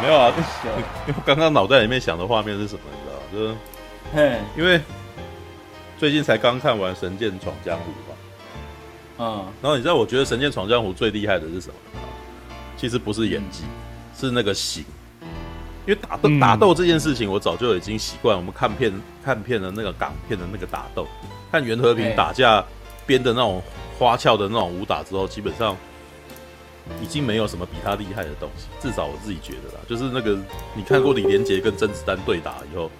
没有啊，因为刚刚脑袋里面想的画面是什么？你知道吗？就是，嘿，因为最近才刚看完《神剑闯江湖》嘛，嗯，然后你知道，我觉得《神剑闯江湖》最厉害的是什么？其实不是演技，是那个型。因为打斗打斗这件事情，我早就已经习惯。我们看片看片的那个港片的那个打斗，看袁和平打架编的那种花俏的那种武打之后，基本上。已经没有什么比他厉害的东西，至少我自己觉得啦。就是那个你看过李连杰跟甄子丹对打以后，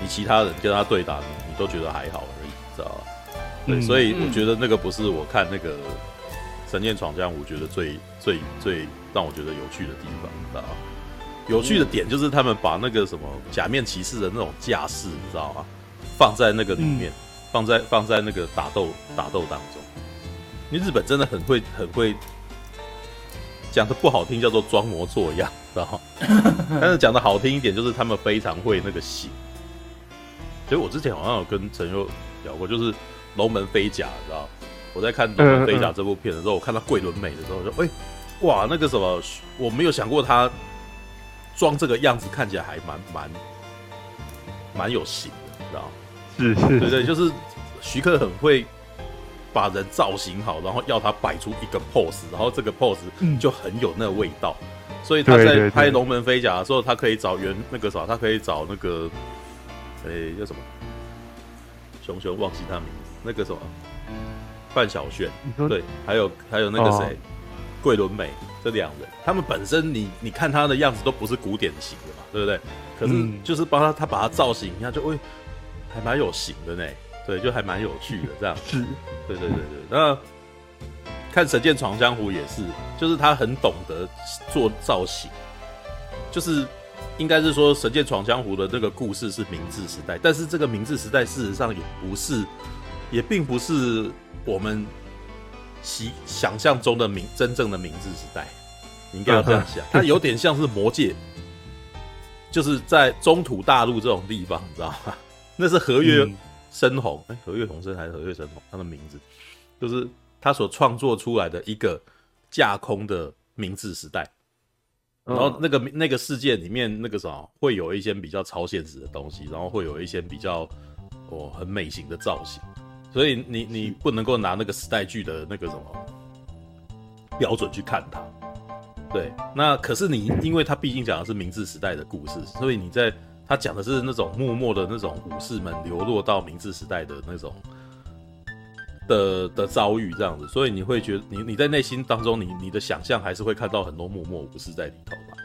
你其他人跟他对打，你你都觉得还好而已，知道吧？对，所以我觉得那个不是我看那个《神剑闯江湖》觉得最最最让我觉得有趣的地方，知道吧？有趣的点就是他们把那个什么假面骑士的那种架势，你知道吗？放在那个里面，放在放在那个打斗打斗当中，因为日本真的很会很会。讲的不好听叫做装模作样，知道吗？但是讲的好听一点，就是他们非常会那个戏。所以我之前好像有跟陈佑聊过，就是《龙门飞甲》，知道？我在看《龙门飞甲》这部片的时候，我看到桂纶镁的时候，我说：“哎，哇，那个什么，我没有想过他装这个样子，看起来还蛮蛮蛮有型的，知道？是是，对对，就是徐克很会。”把人造型好，然后要他摆出一个 pose，然后这个 pose 就很有那个味道。嗯、所以他在拍《龙门飞甲》的时候，他可以找原那个啥，他可以找那个，哎、欸，叫什么？熊熊忘记他名字，那个什么？范晓萱，对，还有还有那个谁，桂纶镁，这两人，他们本身你你看他的样子都不是古典型的嘛，对不对？可是就是帮他他把他造型一下，就会还蛮有型的呢。对，就还蛮有趣的这样。是，对对对对。那看《神剑闯江湖》也是，就是他很懂得做造型，就是应该是说《神剑闯江湖》的这个故事是明治时代，但是这个明治时代事实上也不是，也并不是我们习想象中的明真正的明治时代。你应该要这样想，它有点像是魔界，就是在中土大陆这种地方，你知道吗？那是和月。嗯深红，哎，和月同生还是和月深红？他的名字就是他所创作出来的一个架空的明治时代，然后那个那个世界里面那个什么会有一些比较超现实的东西，然后会有一些比较哦很美型的造型，所以你你不能够拿那个时代剧的那个什么标准去看它。对，那可是你因为它毕竟讲的是明治时代的故事，所以你在。他讲的是那种默默的那种武士们流落到明治时代的那种的的遭遇，这样子，所以你会觉得你你在内心当中，你你的想象还是会看到很多默默武士在里头嘛？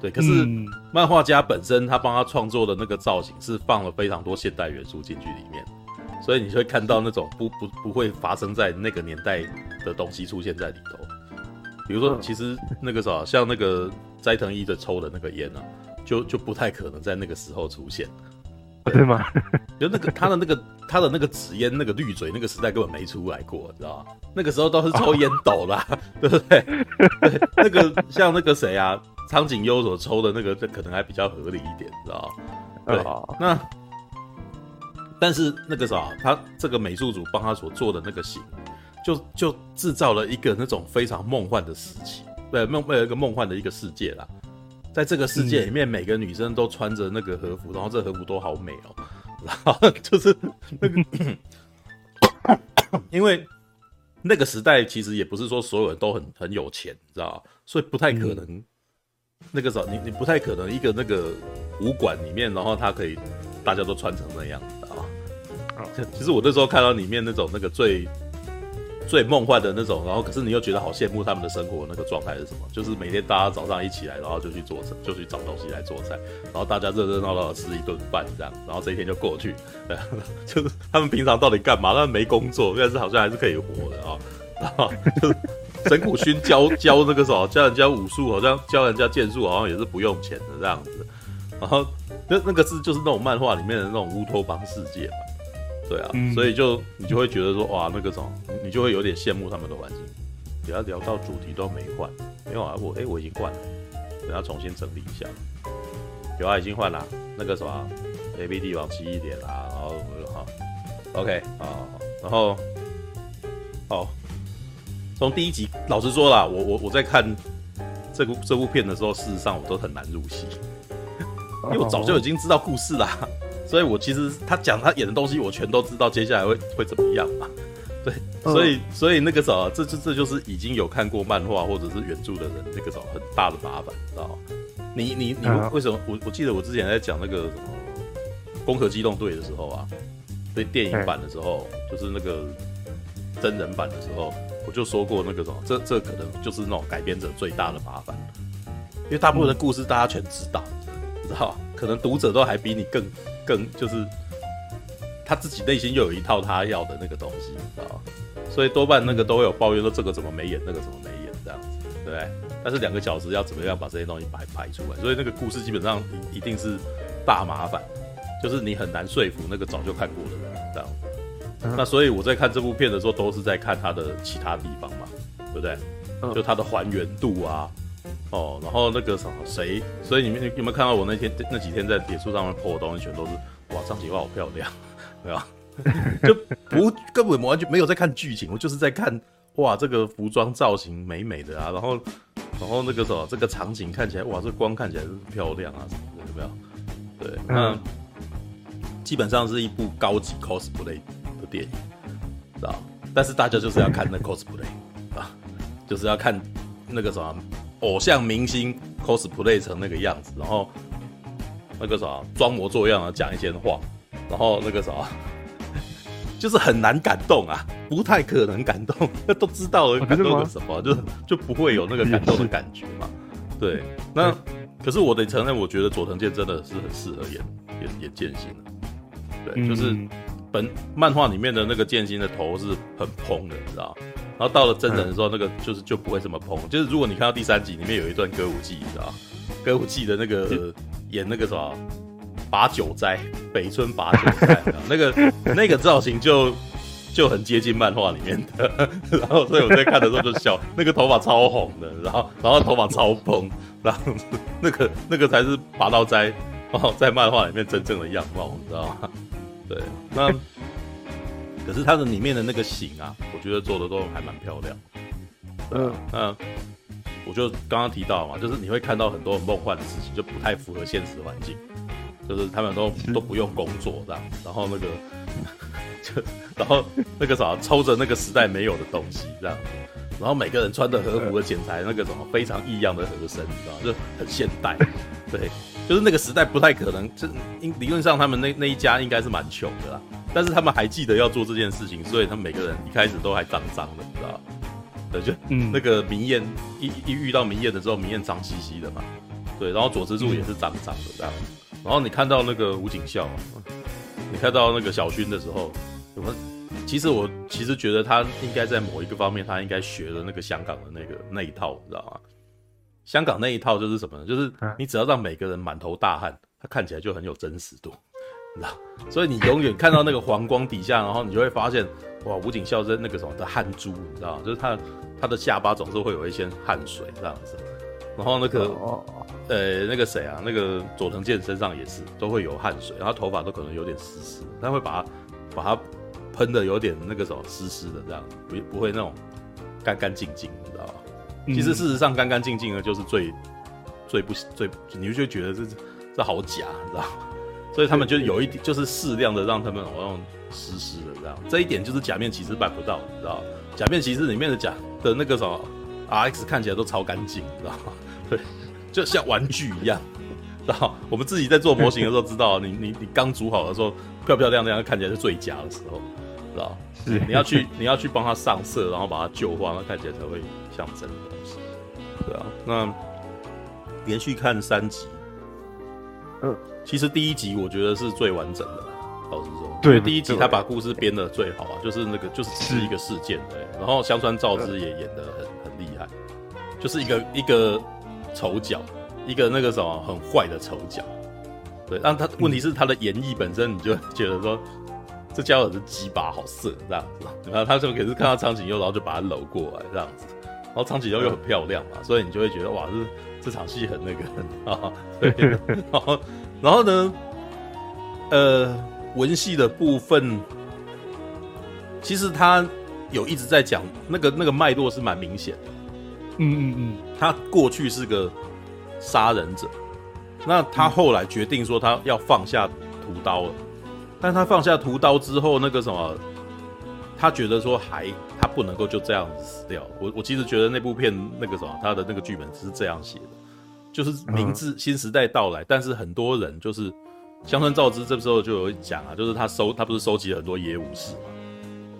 对，可是漫画家本身他帮他创作的那个造型是放了非常多现代元素进去里面，所以你会看到那种不不不会发生在那个年代的东西出现在里头，比如说其实那个啥，像那个斋藤一的抽的那个烟啊。就就不太可能在那个时候出现，对吗？就那个他的那个他的那个纸烟那个绿嘴那个时代根本没出来过，知道吗？那个时候都是抽烟斗啦，对不对？对，那个像那个谁啊，苍井优所抽的那个，这可能还比较合理一点，知道吗？对，那但是那个啥，他这个美术组帮他所做的那个型，就就制造了一个那种非常梦幻的时期，对，梦有一个梦幻的一个世界啦。在这个世界里面，每个女生都穿着那个和服，然后这和服都好美哦。然后就是那个，因为那个时代其实也不是说所有人都很很有钱，你知道吧？所以不太可能。那个时候，你你不太可能一个那个武馆里面，然后他可以大家都穿成那样，你知道吗？其实我那时候看到里面那种那个最。最梦幻的那种，然后可是你又觉得好羡慕他们的生活，那个状态是什么？就是每天大家早上一起来，然后就去做，就去找东西来做菜，然后大家热热闹闹的吃一顿饭这样，然后这一天就过去。就是他们平常到底干嘛？他们没工作，但是好像还是可以活的啊。然后 就是神谷薰教教那个什么，教人家武术，好像教人家剑术，好像也是不用钱的这样子。然后那那个是就是那种漫画里面的那种乌托邦世界嘛。对啊，嗯、所以就你就会觉得说哇，那个什么，你就会有点羡慕他们的环境。不要聊到主题都没换，没有啊，我哎、欸、我已经换了，等下重新整理一下。有啊，已经换了，那个什么，A B D 往西一点啦，然后好，OK 啊，然后，好，从第一集，老实说啦，我我我在看这部这部片的时候，事实上我都很难入戏，因为我早就已经知道故事啦，所以我其实他讲他演的东西，我全都知道接下来会会怎么样嘛。对，所以所以那个时候，这这这就是已经有看过漫画或者是原著的人，那个时候很大的麻烦，知道吗？你你你为什么？我我记得我之前在讲那个什么《攻壳机动队》的时候啊，对电影版的时候，就是那个真人版的时候，我就说过那个什么，这这可能就是那种改编者最大的麻烦，因为大部分的故事大家全知道，知道可能读者都还比你更更就是。他自己内心又有一套他要的那个东西，你知道，所以多半那个都会有抱怨说这个怎么没演，那个怎么没演这样子，对不对？但是两个小时要怎么样把这些东西排排出来？所以那个故事基本上一定是大麻烦，就是你很难说服那个早就看过的人这样。那所以我在看这部片的时候，都是在看他的其他地方嘛，对不对？就他的还原度啊，哦，然后那个什么谁？所以你们有没有看到我那天那几天在脸书上面 po 的东西，全都是哇，张启华好漂亮。对吧？就不根本完全没有在看剧情，我就是在看哇，这个服装造型美美的啊，然后然后那个什么，这个场景看起来哇，这光看起来是漂亮啊什么的，有没有？对，那基本上是一部高级 cosplay 的电影，知道？但是大家就是要看那 cosplay 啊，就是要看那个什么偶像明星 cosplay 成那个样子，然后那个啥装模作样的讲一些话。然后那个啥，就是很难感动啊，不太可能感动，那都知道了感动个什么，就就不会有那个感动的感觉嘛。对，那可是我得承认，我觉得佐藤健真的是很适合演演演剑心的。对，就是本漫画里面的那个剑心的头是很蓬的，你知道？然后到了真人的时候，那个就是就不会这么蓬。就是如果你看到第三集里面有一段歌舞伎，你知道？歌舞伎的那个演那个什么？拔九斋，北村把酒斋，那个那个造型就就很接近漫画里面的，然后所以我在看的时候就笑，那个头发超红的，然后然后头发超蓬，然后那个那个才是拔刀斋哦，在漫画里面真正的样貌，你知道吗？对，那可是它的里面的那个型啊，我觉得做的都还蛮漂亮。嗯，嗯我就刚刚提到嘛，就是你会看到很多很梦幻的事情，就不太符合现实环境。就是他们都都不用工作这样，然后那个就然后那个啥抽着那个时代没有的东西这样，然后每个人穿的和服的剪裁那个什么非常异样的和声，你知道就很现代。对，就是那个时代不太可能，这应理论上他们那那一家应该是蛮穷的啦，但是他们还记得要做这件事情，所以他们每个人一开始都还脏脏的，你知道？对，就那个明艳一一遇到明艳的时候，明艳脏兮兮的嘛，对，然后佐之助也是脏脏的这样。然后你看到那个吴景孝，你看到那个小薰的时候，我其实我其实觉得他应该在某一个方面，他应该学了那个香港的那个那一套，你知道吗？香港那一套就是什么呢？就是你只要让每个人满头大汗，他看起来就很有真实度，你知道？所以你永远看到那个黄光底下，然后你就会发现，哇，吴景孝是那个什么的汗珠，你知道？就是他他的下巴总是会有一些汗水这样子，然后那个。呃，那个谁啊，那个佐藤健身上也是都会有汗水，然后头发都可能有点湿湿，他会把它把它喷的有点那个什么湿湿的这样，不不会那种干干净净，你知道吧？其实事实上干干净净的就是最最不最，你就觉得这这好假，你知道？所以他们就有一点就是适量的让他们好像湿湿的这样，这一点就是假面骑士办不到，你知道？假面骑士里面的假的那个什么 RX 看起来都超干净，你知道吗？对。就像玩具一样，然后？我们自己在做模型的时候，知道你你你刚组好的时候，漂漂亮亮，看起来是最佳的时候，知道？是你要去你要去帮他上色，然后把它旧化，那看起来才会像真的东西，对啊。那连续看三集，嗯，其实第一集我觉得是最完整的，老实说，对，第一集他把故事编的最好啊，就是那个就是是一个事件，对。然后香川照之也演的很很厉害，就是一个一个。丑角，一个那个什么很坏的丑角，对，但他问题是他的演绎本身，你就觉得说这家伙是鸡巴好色这样子，然后他就可是看到苍井优，然后就把他搂过来这样子，然后苍井优又很漂亮嘛，所以你就会觉得哇，这这场戏很那个 啊，对，然后然后呢，呃，文戏的部分，其实他有一直在讲那个那个脉络是蛮明显的。嗯嗯嗯，他过去是个杀人者，那他后来决定说他要放下屠刀了，但他放下屠刀之后，那个什么，他觉得说还他不能够就这样子死掉。我我其实觉得那部片那个什么，他的那个剧本是这样写的，就是明治新时代到来，但是很多人就是。乡村造之这时候就有讲啊，就是他收他不是收集了很多野武士嘛，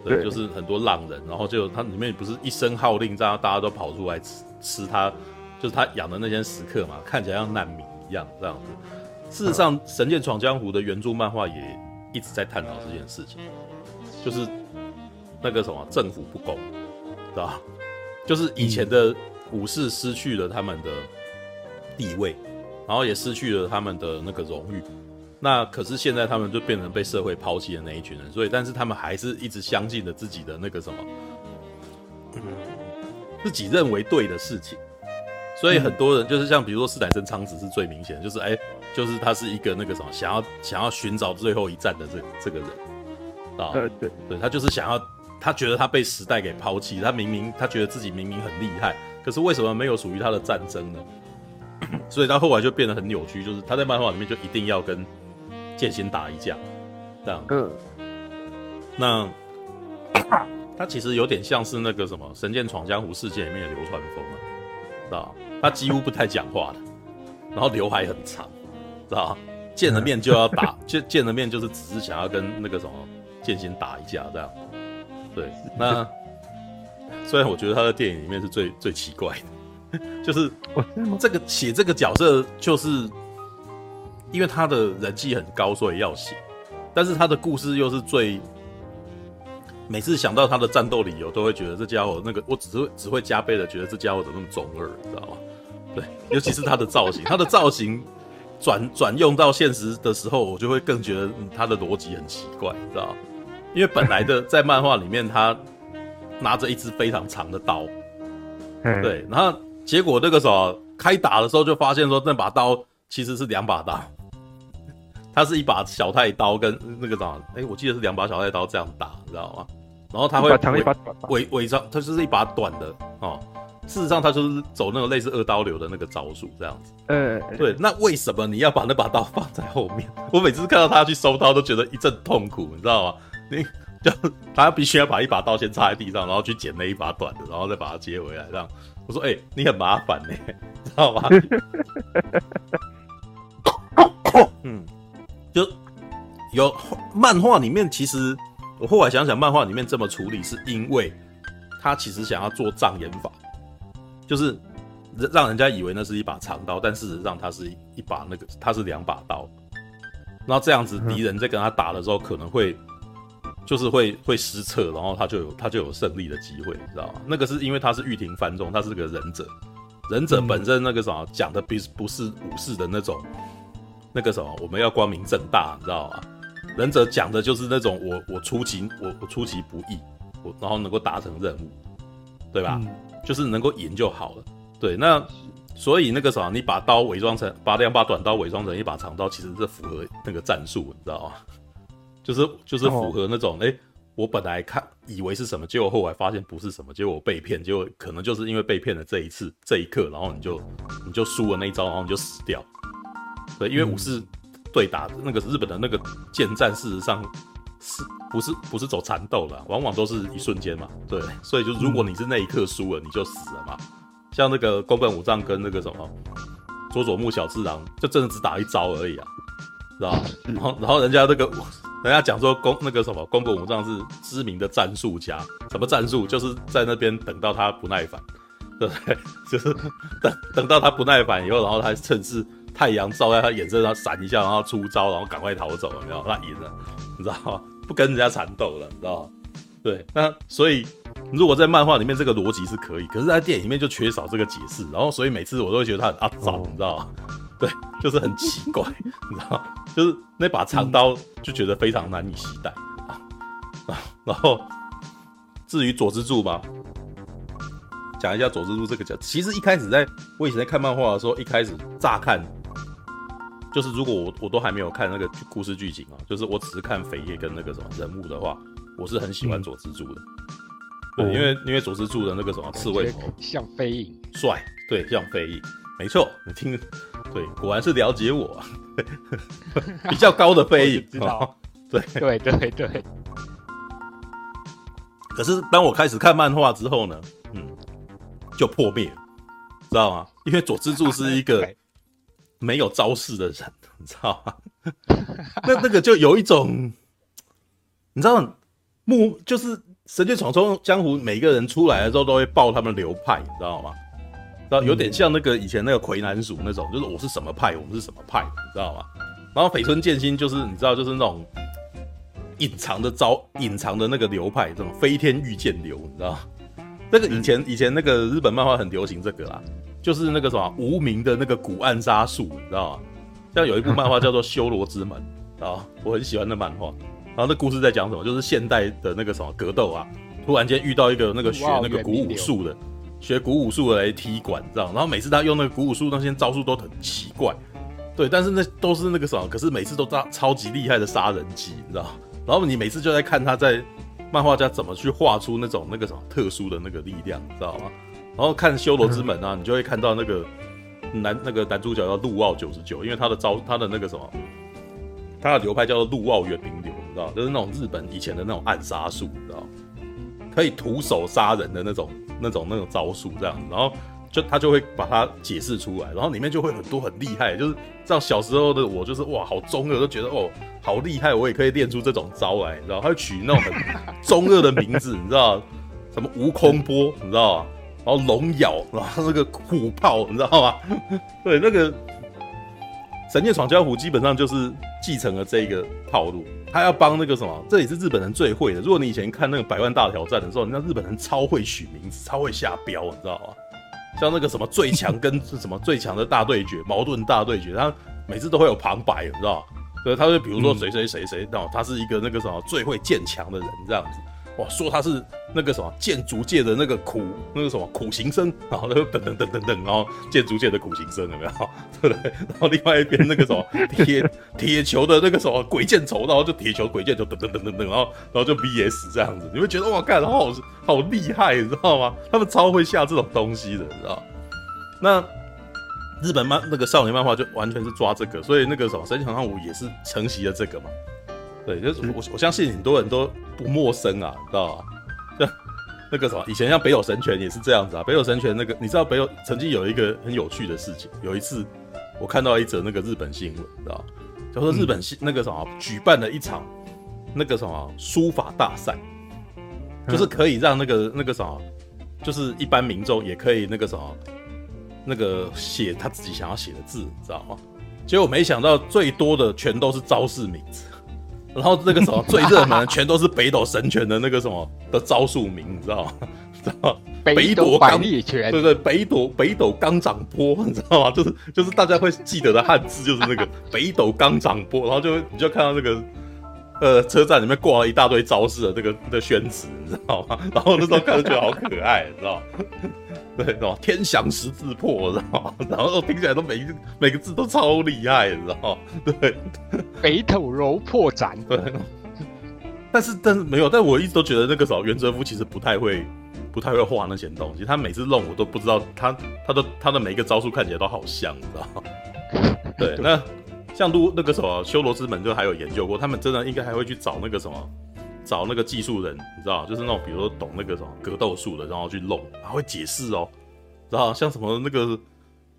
对，对就是很多浪人，然后就他里面不是一声号令，这样大家都跑出来吃吃他，就是他养的那些食客嘛，看起来像难民一样这样子。事实上，《神剑闯江湖》的原著漫画也一直在探讨这件事情，就是那个什么政府不公，知道吧？就是以前的武士失去了他们的地位，然后也失去了他们的那个荣誉。那可是现在他们就变成被社会抛弃的那一群人，所以但是他们还是一直相信着自己的那个什么，嗯，自己认为对的事情。所以很多人就是像比如说斯坦森昌子是最明显的，就是哎、欸，就是他是一个那个什么想要想要寻找最后一战的这这个人啊，对对对，他就是想要他觉得他被时代给抛弃，他明明他觉得自己明明很厉害，可是为什么没有属于他的战争呢？所以他后来就变得很扭曲，就是他在漫画里面就一定要跟。剑心打一架，这样。嗯。那 他其实有点像是那个什么《神剑闯江湖》世界里面的流川枫啊，知道？他几乎不太讲话的，然后刘海很长，知道？见了面就要打，见见了面就是只是想要跟那个什么剑心打一架这样。对。那虽然我觉得他在电影里面是最最奇怪的，就是这个写这个角色就是。因为他的人气很高，所以要写，但是他的故事又是最，每次想到他的战斗理由，都会觉得这家伙那个，我只是只会加倍的觉得这家伙怎么那么中二，你知道吗？对，尤其是他的造型，他的造型转转用到现实的时候，我就会更觉得、嗯、他的逻辑很奇怪，你知道吗？因为本来的在漫画里面，他拿着一支非常长的刀，对，然后结果那个时候开打的时候，就发现说那把刀其实是两把刀。它是一把小太刀跟那个什么，哎，我记得是两把小太刀这样打，你知道吗？然后他会伪伪装，它就是一把短的哦。事实上，他就是走那种类似二刀流的那个招数，这样子。嗯，对。那为什么你要把那把刀放在后面？我每次看到他去收刀，都觉得一阵痛苦，你知道吗？你就他必须要把一把刀先插在地上，然后去捡那一把短的，然后再把它接回来，这样。我说，哎，你很麻烦呢，知道吗？嗯。就有漫画里面，其实我后来想想，漫画里面这么处理，是因为他其实想要做障眼法，就是让人家以为那是一把长刀，但事实上它是一把那个，它是两把刀。然后这样子，敌人在跟他打的时候，可能会就是会会失策，然后他就有他就有胜利的机会，你知道吗？那个是因为他是御庭番众，他是个忍者，忍者本身那个什么讲的不不是武士的那种。那个什么，我们要光明正大，你知道吗？忍者讲的就是那种我我出其我我出其不意，我然后能够达成任务，对吧？嗯、就是能够赢就好了。对，那所以那个什么，你把刀伪装成把两把短刀伪装成一把长刀，其实是符合那个战术，你知道吗？就是就是符合那种，哎、我本来看以为是什么，结果后来发现不是什么，结果我被骗，结果可能就是因为被骗了这一次这一刻，然后你就你就输了那一招，然后你就死掉。对，因为武士对打那个日本的那个剑战，事实上是不是不是走缠斗了，往往都是一瞬间嘛。对，所以就如果你是那一刻输了，你就死了嘛。像那个宫本武藏跟那个什么佐佐木小次郎，就真的只打一招而已啊，知道吧？然后然后人家那个人家讲说宫那个什么宫本武藏是知名的战术家，什么战术？就是在那边等到他不耐烦，对不对？就是等等到他不耐烦以后，然后他趁势。太阳照在他眼睛上闪一下，然后出招，然后赶快逃走，了没有？他赢了，你知道吗？不跟人家缠斗了，你知道吗？对，那所以如果在漫画里面这个逻辑是可以，可是在电影里面就缺少这个解释，然后所以每次我都会觉得他很阿杂，你知道吗？对，就是很奇怪，你知道吗？就是那把长刀就觉得非常难以携带啊。然后至于佐之助吧。讲一下佐之助这个角，其实一开始在我以前在看漫画的时候，一开始乍看。就是如果我我都还没有看那个故事剧情啊，就是我只是看扉页跟那个什么人物的话，我是很喜欢佐之助的。对，因为因为佐之助的那个什么刺猬头像飞影，帅，对，像飞影，没错，你听，对，果然是了解我，比较高的飞影，知道，对，对对对。可是当我开始看漫画之后呢，嗯，就破灭了，知道吗？因为佐之助是一个 没有招式的人，你知道吗？那那个就有一种，你知道，木就是。神剑闯闯江湖，每个人出来的时候都会报他们流派，你知道吗？然后有点像那个以前那个魁南鼠那种，就是我是什么派，我们是什么派，你知道吗？然后绯村剑心就是你知道，就是那种隐藏的招，隐藏的那个流派，这种飞天御剑流，你知道吗？那个以前以前那个日本漫画很流行这个啦，就是那个什么无名的那个古暗杀术，你知道吗？像有一部漫画叫做《修罗之门》啊，我很喜欢那漫画。然后那故事在讲什么？就是现代的那个什么格斗啊，突然间遇到一个那个学那个古武术的，学古武术的来踢馆，知道？然后每次他用那个古武术那些招数都很奇怪，对，但是那都是那个什么，可是每次都超超级厉害的杀人技，你知道？然后你每次就在看他在漫画家怎么去画出那种那个什么特殊的那个力量，你知道吗？然后看修罗之门啊，你就会看到那个男那个男主角叫陆奥九十九，因为他的招他的那个什么。他的流派叫做陆奥远平流，你知道，就是那种日本以前的那种暗杀术，你知道，可以徒手杀人的那种、那种、那种招数这样子。然后就他就会把它解释出来，然后里面就会很多很厉害，就是像小时候的我，就是哇，好中二，都觉得哦，好厉害，我也可以练出这种招来，你知道，他会取那种很中二的名字，你知道，什么悟空波，你知道吗？然后龙咬，然后那个虎炮，你知道吗？对，那个。神剑闯江湖基本上就是继承了这个套路，他要帮那个什么，这也是日本人最会的。如果你以前看那个百万大挑战的时候，你知道日本人超会取名字，超会下标，你知道吗？像那个什么最强跟什么最强的大对决，矛盾大对决，他每次都会有旁白，你知道吗？所以他就比如说谁谁谁谁，那、嗯他是一个那个什么最会建强的人这样子。哇，说他是那个什么建筑界的那个苦那个什么苦行僧，然后就等等等等等，然后建筑界的苦行僧有没有？对不对？然后另外一边那个什么铁铁球的那个什么鬼见愁，然后就铁球鬼见愁等等等等等，然后然后就 VS 这样子，你会觉得哇，干，好好厉害，你知道吗？他们超会下这种东西的，你知道？那日本漫那个少年漫画就完全是抓这个，所以那个什么神剑闯江湖也是承袭了这个嘛。对，就是我我相信很多人都不陌生啊，你知道吧？像那个什么，以前像北斗神拳也是这样子啊。北斗神拳那个，你知道北斗曾经有一个很有趣的事情，有一次我看到一则那个日本新闻，你知道吗？叫做日本那个什么举办了一场那个什么书法大赛，就是可以让那个那个什么，就是一般民众也可以那个什么，那个写他自己想要写的字，你知道吗？结果没想到最多的全都是招式名字。然后那个什么最热门的全都是北斗神拳的那个什么 的招数名，你知道吗？知道吗？北斗百力拳，对对，北斗北斗钢掌波，你知道吗？就是就是大家会记得的汉字就是那个 北斗钢掌波，然后就你就看到那个呃车站里面挂了一大堆招式的这个的宣纸，你知道吗？然后那时候看着觉得好可爱，你知道吗？对，天翔十字破，知道吗？然后听起来都每一每个字都超厉害，你知道吗？对，北斗柔破斩，对。但是但是没有，但我一直都觉得那个时候原哲夫其实不太会不太会画那些东西，他每次弄我都不知道他他的他的每一个招数看起来都好像，你知道吗？对，那像都那个什么修罗之门就还有研究过，他们真的应该还会去找那个什么。找那个技术人，你知道，就是那种比如说懂那个什么格斗术的，然后去弄，还会解释哦，知道像什么那个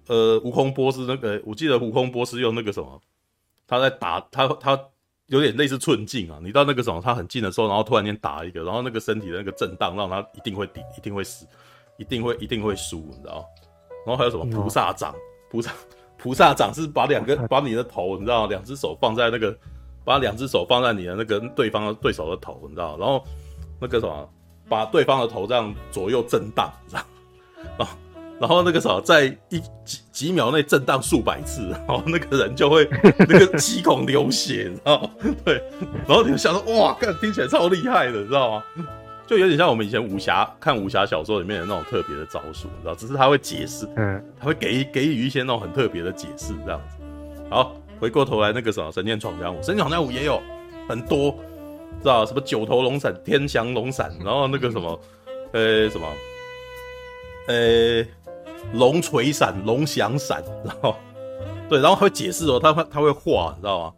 呃，悟空波斯那个，我记得悟空波斯用那个什么，他在打他他有点类似寸劲啊，你到那个什么他很近的时候，然后突然间打一个，然后那个身体的那个震荡让他一定会抵，一定会死，一定会一定会输，你知道？然后还有什么菩萨掌，菩萨菩萨掌是把两个把你的头，你知道，两只手放在那个。把两只手放在你的那个对方的对手的头，你知道，然后那个什么，把对方的头这样左右震荡，你知道，然后然后那个什么，在一几几秒内震荡数百次，然后那个人就会 那个七孔流血，你知道，对，然后你就想说，哇，看听起来超厉害的，你知道吗？就有点像我们以前武侠看武侠小说里面的那种特别的招数，你知道，只是他会解释，嗯，他会给给予一些那种很特别的解释，这样子，好。回过头来，那个什么《神剑闯江湖》，《神剑闯江湖》也有很多知道什么九头龙闪、天翔龙闪，然后那个什么，呃，什么，呃，龙锤闪、龙翔闪，然后对，然后会解释哦，他会他会画，你知道吗？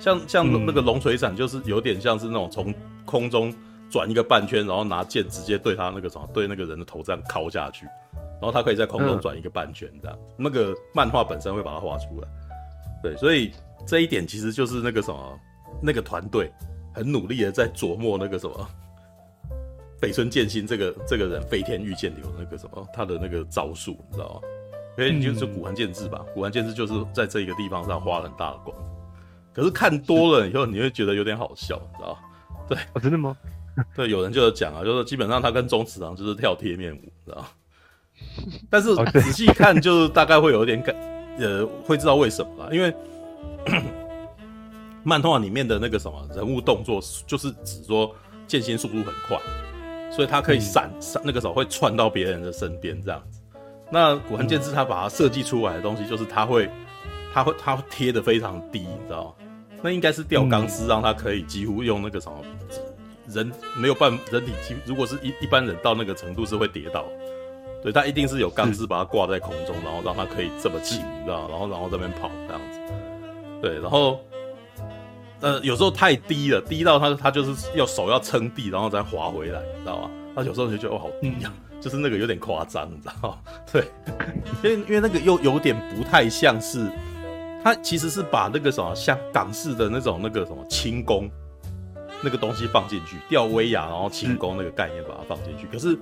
像像那个龙锤闪，就是有点像是那种从空中转一个半圈，然后拿剑直接对他那个什么，对那个人的头这样敲下去，然后他可以在空中转一个半圈，这样。那个漫画本身会把它画出来，对，所以这一点其实就是那个什么，那个团队很努力的在琢磨那个什么北村剑心这个这个人飞天御剑流那个什么他的那个招数，你知道吗？因为就是古玩剑志吧，古玩剑志就是在这一个地方上花了很大的功夫。可是看多了以后，你会觉得有点好笑，你知道吗？对，哦，真的吗？对，有人就有讲啊，就是基本上他跟中次郎就是跳贴面舞，知道吗？但是仔细看，就是大概会有一点感，呃，会知道为什么啦，因为 漫画里面的那个什么人物动作，就是指说剑心速度很快，所以他可以闪闪，那个时候会窜到别人的身边这样子。那古寒剑志他把它设计出来的东西，就是他会，他会，他会贴的非常低，你知道吗？那应该是吊钢丝，让他可以几乎用那个什么人没有办人体，如果是一一般人到那个程度是会跌倒，对，它一定是有钢丝把它挂在空中，然后让它可以这么轻，你知道，然后然后这边跑这样子，对，然后呃有时候太低了，低到他他就是要手要撑地，然后再滑回来，你知道吗？他有时候就觉得哦好低呀，就是那个有点夸张，你知道吗？对，因为因为那个又有点不太像是。他其实是把那个什么像港式的那种那个什么轻功那个东西放进去，吊威亚然后轻功那个概念把它放进去，可是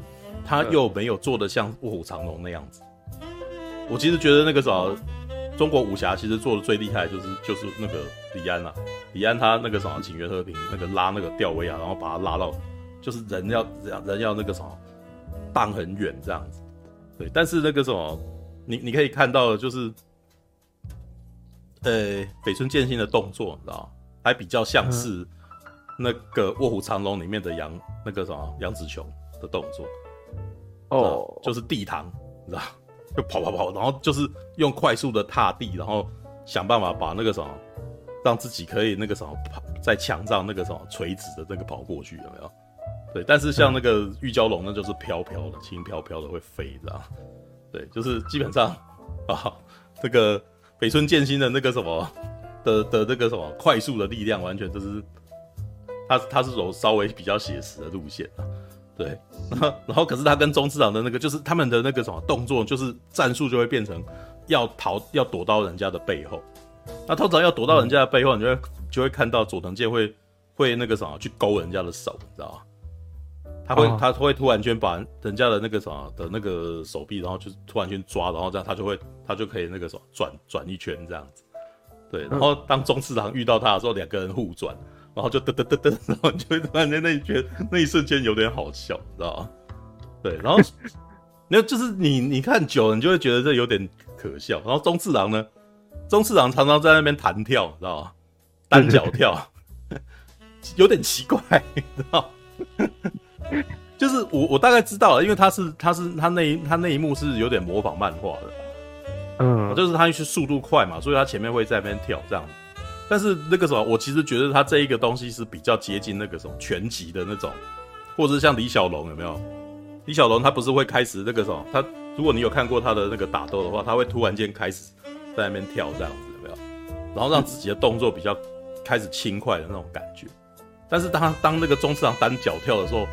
他又没有做的像卧虎藏龙那样子。我其实觉得那个什么中国武侠其实做的最厉害就是就是那个李安啊，李安他那个什么请元和平那个拉那个吊威亚，然后把他拉到就是人要人人要那个什么荡很远这样子。对，但是那个什么你你可以看到的就是。呃，北村剑心的动作，你知道还比较像是那个《卧虎藏龙》里面的杨那个什么杨紫琼的动作哦，就是地堂，你知道，就跑跑跑，然后就是用快速的踏地，然后想办法把那个什么让自己可以那个什么跑在墙上那个什么垂直的那个跑过去，有没有？对，但是像那个玉娇龙，那就是飘飘的，轻飘飘的会飞，知道？对，就是基本上 啊，这个。北村剑心的那个什么的的那个什么快速的力量，完全就是他他是走稍微比较写实的路线啊，对，然 后然后可是他跟宗次郎的那个就是他们的那个什么动作，就是战术就会变成要逃要躲到人家的背后，那通常要躲到人家的背后，你就会就会看到佐藤健会会那个什么去勾人家的手，你知道吗？他会，他会突然间把人家的那个什么的那个手臂，然后就突然间抓，然后这样他就会，他就可以那个什么转转一圈这样子。对，然后当中次郎遇到他的时候，两个人互转，然后就噔噔噔噔，然后你就会突然间那一觉那一瞬间有点好笑，知道吗？对，然后那就是你你看久了，你就会觉得这有点可笑。然后宗次郎呢，宗次郎常常在那边弹跳，知道吗？单脚跳，有点奇怪，你知道。就是我我大概知道了，因为他是他是他那一他那一幕是有点模仿漫画的，嗯，就是他是速度快嘛，所以他前面会在那边跳这样。但是那个什么，我其实觉得他这一个东西是比较接近那个什么拳击的那种，或者是像李小龙有没有？李小龙他不是会开始那个什么？他如果你有看过他的那个打斗的话，他会突然间开始在那边跳这样子有没有？然后让自己的动作比较开始轻快的那种感觉。但是当他当那个中次郎单脚跳的时候，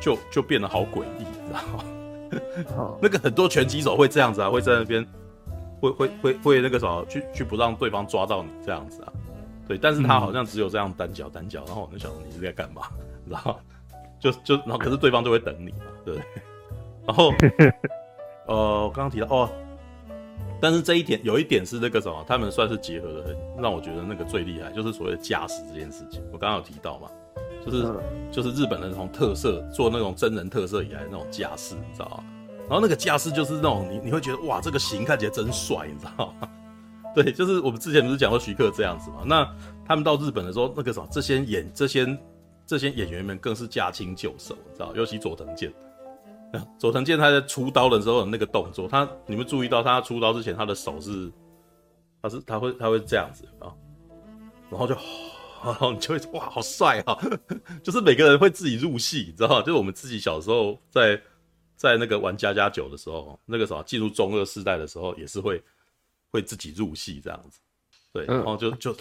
就就变得好诡异，你知道吗？那个很多拳击手会这样子啊，会在那边会会会会那个什么，去去不让对方抓到你这样子啊。对，但是他好像只有这样单脚单脚，然后我就想你是在干嘛？然后就就然后可是对方就会等你嘛，对不对？然后 呃，我刚刚提到哦，但是这一点有一点是那个什么，他们算是结合的很，让我觉得那个最厉害，就是所谓的驾驶这件事情。我刚刚有提到嘛。就是就是日本人从特色做那种真人特色以来的那种架势，你知道吗？然后那个架势就是那种你你会觉得哇，这个型看起来真帅，你知道吗？对，就是我们之前不是讲过徐克这样子嘛？那他们到日本的时候，那个什么这些演这些这些演员们更是驾轻就熟，你知道？尤其佐藤健，佐藤健他在出刀的时候的那个动作，他你们注意到他出刀之前他的手是他是他会他会这样子啊，然后就。然后你就会说哇，好帅啊！就是每个人会自己入戏，你知道？就是我们自己小时候在在那个玩家家酒的时候，那个时候进入中二世代的时候，也是会会自己入戏这样子。对，然后就就，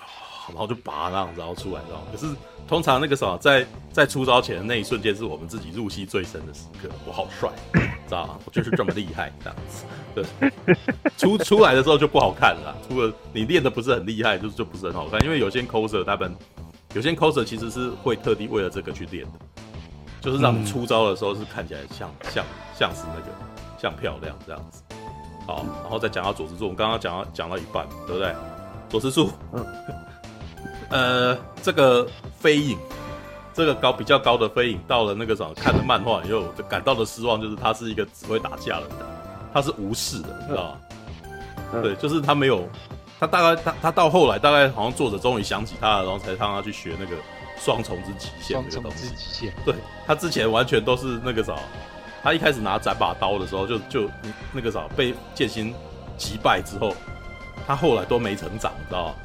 然后就拔那样子，然后出来，知道吗？可是通常那个时候在在出招前的那一瞬间，是我们自己入戏最深的时刻。我好帅，知道吗？我就是这么厉害，这样子。对，出出来的时候就不好看了。除了你练的不是很厉害，就就不是很好看。因为有些 coser 他们，有些 coser 其实是会特地为了这个去练的，就是让你出招的时候是看起来像像像是那个像漂亮这样子。好，然后再讲到佐之助，我们刚刚讲到讲到一半，对不对？佐之助，嗯，呃，这个飞影，这个高比较高的飞影，到了那个什么看的漫画以后，就感到的失望就是他是一个只会打架的人，他是无视的，你知道吗？嗯、对，就是他没有，他大概他他到后来大概好像作者终于想起他了，然后才让他去学那个双重之极限这个东西。双重之极限。对，他之前完全都是那个啥，他一开始拿斩把刀的时候就就那个啥被剑心击败之后。他后来都没成长，知道吗？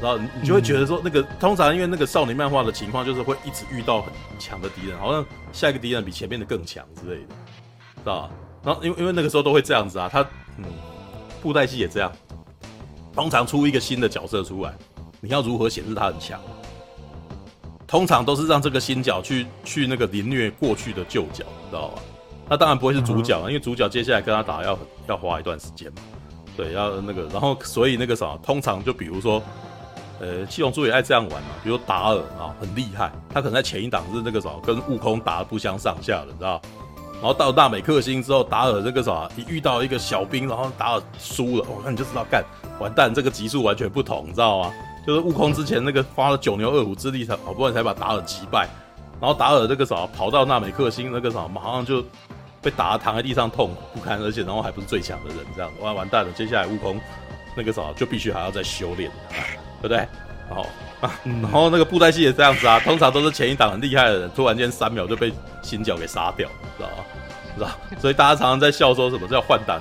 然后你就会觉得说，那个、通常因为那个少年漫画的情况，就是会一直遇到很强的敌人，好像下一个敌人比前面的更强之类的，知道吧？然后因为因为那个时候都会这样子啊，他嗯，布袋戏也这样，通常出一个新的角色出来，你要如何显示他很强？通常都是让这个新角去去那个凌虐过去的旧角，你知道吧？那当然不会是主角，了、因为主角接下来跟他打要要花一段时间嘛。对，要那个，然后所以那个啥，通常就比如说，呃，七龙珠也爱这样玩嘛。比如达尔啊，很厉害，他可能在前一档是那个啥，跟悟空打得不相上下的，你知道？然后到大美克星之后，达尔那个啥，一遇到一个小兵，然后达尔输了，哦，那你就知道干完蛋，这个级数完全不同，你知道吗？就是悟空之前那个花了九牛二虎之力才好不容易才把达尔击败，然后达尔那个啥跑到纳美克星那个啥，马上就。被打得躺在地上痛苦不堪，而且然后还不是最强的人，这样完完蛋了。接下来悟空那个啥就必须还要再修炼，对不对？然后啊，然后那个布袋戏也这样子啊，通常都是前一档很厉害的人，突然间三秒就被新角给杀掉，知道吗？知道？所以大家常常在笑说什么叫换挡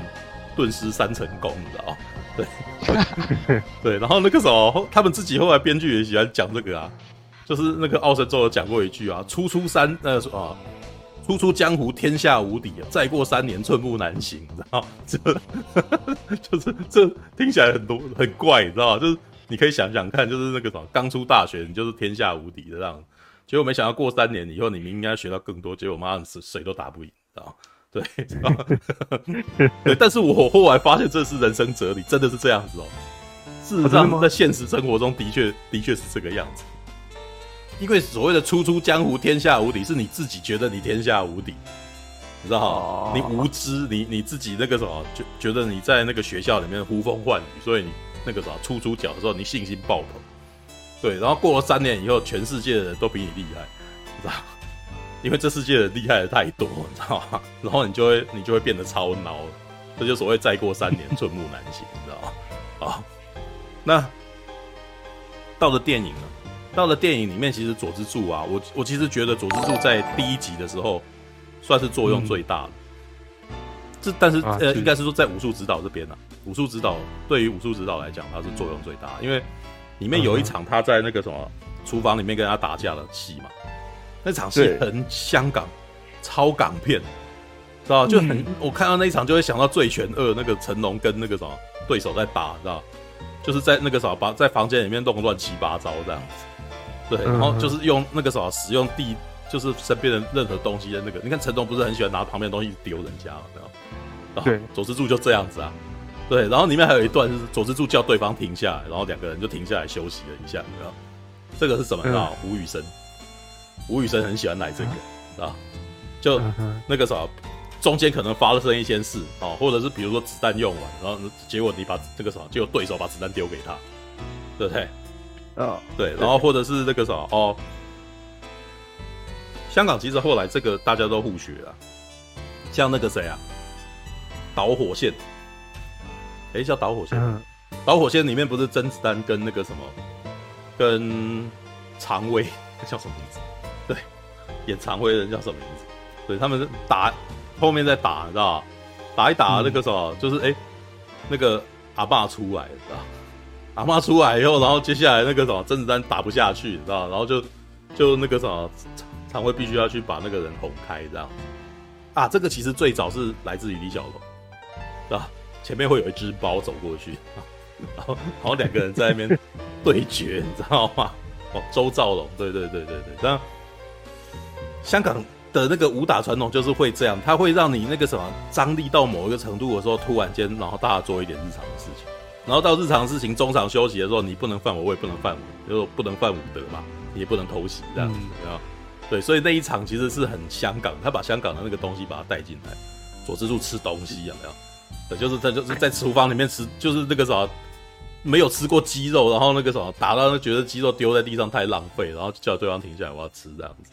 顿失三成功，你知道吗？对对，然后那个时候他们自己后来编剧也喜欢讲这个啊，就是那个奥神州有讲过一句啊，初出山那个啊。初出江湖，天下无敌啊！再过三年，寸步难行，你知道这就是这听起来很多很怪，你知道吗？就是你可以想想看，就是那个什么，刚出大学，你就是天下无敌的这样，结果没想到过三年以后，你明明应该学到更多，结果妈的谁都打不赢，知道吗？对，对。但是我后来发现，这是人生哲理，真的是这样子哦。事实上，在现实生活中的确的确是这个样子。因为所谓的初出江湖，天下无敌，是你自己觉得你天下无敌，你知道吗？哦、你无知，你你自己那个什么，就觉得你在那个学校里面呼风唤雨，所以你那个什么初出脚的时候，你信心爆棚。对，然后过了三年以后，全世界的人都比你厉害，你知道？因为这世界的厉害的太多，你知道吗？然后你就会你就会变得超孬，这就所谓再过三年寸步难行，你知道吗？啊，那到了电影了？到了电影里面，其实佐之助啊，我我其实觉得佐之助在第一集的时候算是作用最大的。嗯、这但是、啊、呃，应该是说在武术指导这边啊，武术指导对于武术指导来讲，他是作用最大，因为里面有一场他在那个什么厨房里面跟他打架的戏嘛，那场戏很香港，超港片，知道就很、嗯、我看到那一场就会想到《醉拳二》那个成龙跟那个什么对手在打，知道就是在那个什么把在房间里面弄乱七八糟这样子。对，然后就是用那个什么使用地，就是身边的任何东西的那个。你看成龙不是很喜欢拿旁边的东西丢人家吗？然后对，佐之助就这样子啊。对，然后里面还有一段是佐之助叫对方停下来，然后两个人就停下来休息了一下。你知道这个是什么？啊、嗯，吴宇森，吴宇森很喜欢来这个，啊，就那个啥，中间可能发生一些事啊，或者是比如说子弹用完，然后结果你把这个什么，结果对手把子弹丢给他，对不对？啊，oh, 对，然后或者是那个什么哦，香港其实后来这个大家都互学了，像那个谁啊，导火线，哎，叫导火线，嗯、导火线里面不是甄子丹跟那个什么，跟常威叫什么名字？对，演常威的人叫什么名字？对，他们是打后面在打，你知道？打一打那个什么，就是哎，那个阿爸出来，知道。阿妈出来以后，然后接下来那个什么甄子丹打不下去，你知道，然后就就那个什么常辉必须要去把那个人哄开，这样啊，这个其实最早是来自于李小龙，是吧？前面会有一只包走过去，然 后然后两个人在那边对决，你知道吗？哦，周兆龙，对对对对对，这样香港的那个武打传统就是会这样，它会让你那个什么张力到某一个程度的时候，突然间，然后大家做一点日常的事情，然后到日常事情中场休息的时候，你不能犯我，我也不能犯我，就不能犯武德嘛，你也不能偷袭这样子，啊、嗯，对，所以那一场其实是很香港，他把香港的那个东西把它带进来，佐之助吃东西有没有？对，就是他就是在厨房里面吃，就是那个啥，没有吃过鸡肉，然后那个什么打到那觉得鸡肉丢在地上太浪费，然后叫对方停下来，我要吃这样子。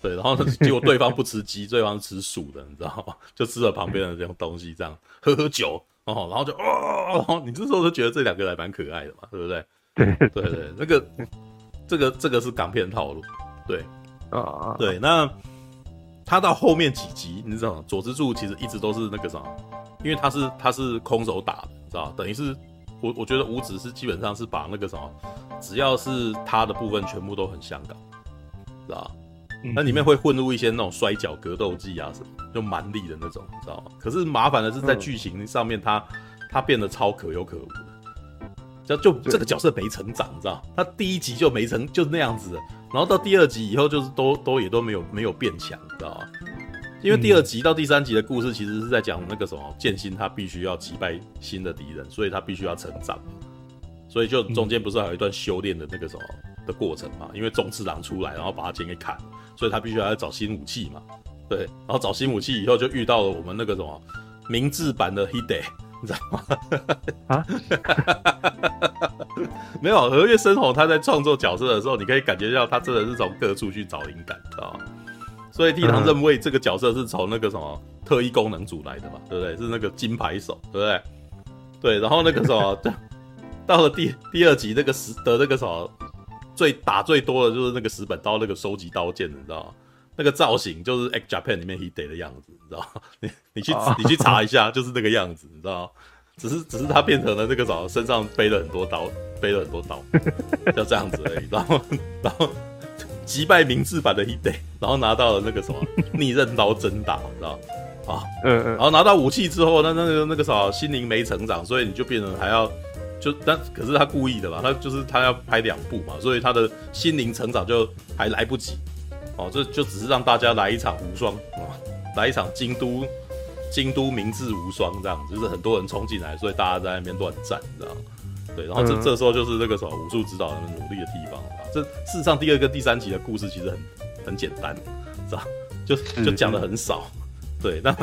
对，然后结果对方不吃鸡，对方吃素的，你知道吗？就吃了旁边的这种东西，这样喝喝酒，哦，然后就哦，然后你这时候就觉得这两个人还蛮可爱的嘛，对不对？对对对，那个这个这个是港片套路，对啊，对，那他到后面几集，你知道吗？佐之助其实一直都是那个什么。因为他是他是空手打的，你知道，等于是我我觉得五指是基本上是把那个什么，只要是他的部分全部都很香港，知道那里面会混入一些那种摔角格斗技啊什么，就蛮力的那种，你知道吗？可是麻烦的是在剧情上面他，他他变得超可有可无的，就就这个角色没成长，你知道，他第一集就没成就是那样子，然后到第二集以后就是都都也都没有没有变强，你知道吗？因为第二集到第三集的故事其实是在讲那个什么剑心，他必须要击败新的敌人，所以他必须要成长，所以就中间不是还有一段修炼的那个什么的过程嘛？因为宗次郎出来，然后把他剑给砍，所以他必须要找新武器嘛。对，然后找新武器以后就遇到了我们那个什么明治版的 Hide，你知道吗？啊？没有，和月伸宏他在创作角色的时候，你可以感觉到他真的是从各处去找灵感，知道吗？所以替唐任卫这个角色是从那个什么特异功能组来的嘛，对不对？是那个金牌手，对不对？对，然后那个什么，到了第第二集那个时的那个什么最打最多的就是那个石本刀那个收集刀剑，你知道吗？那个造型就是 X Japan 里面 Hide 的样子，你知道吗？你你去 你去查一下，就是那个样子，你知道吗？只是只是他变成了那个什么身上背了很多刀，背了很多刀，就这样子而已。然后然后。击败明治版的 Hide，然后拿到了那个什么逆刃刀真打，你知道啊？嗯嗯。然后拿到武器之后，那那个那个啥心灵没成长，所以你就变成还要就但可是他故意的吧，他就是他要拍两部嘛，所以他的心灵成长就还来不及。哦，这就只是让大家来一场无双啊，来一场京都京都明治无双这样子，就是很多人冲进来，所以大家在那边乱战，你知道？对，然后这这时候就是那个什么武术指导人们努力的地方。这事实上，第二个、第三集的故事其实很很简单，是吧？就就讲的很少，对。那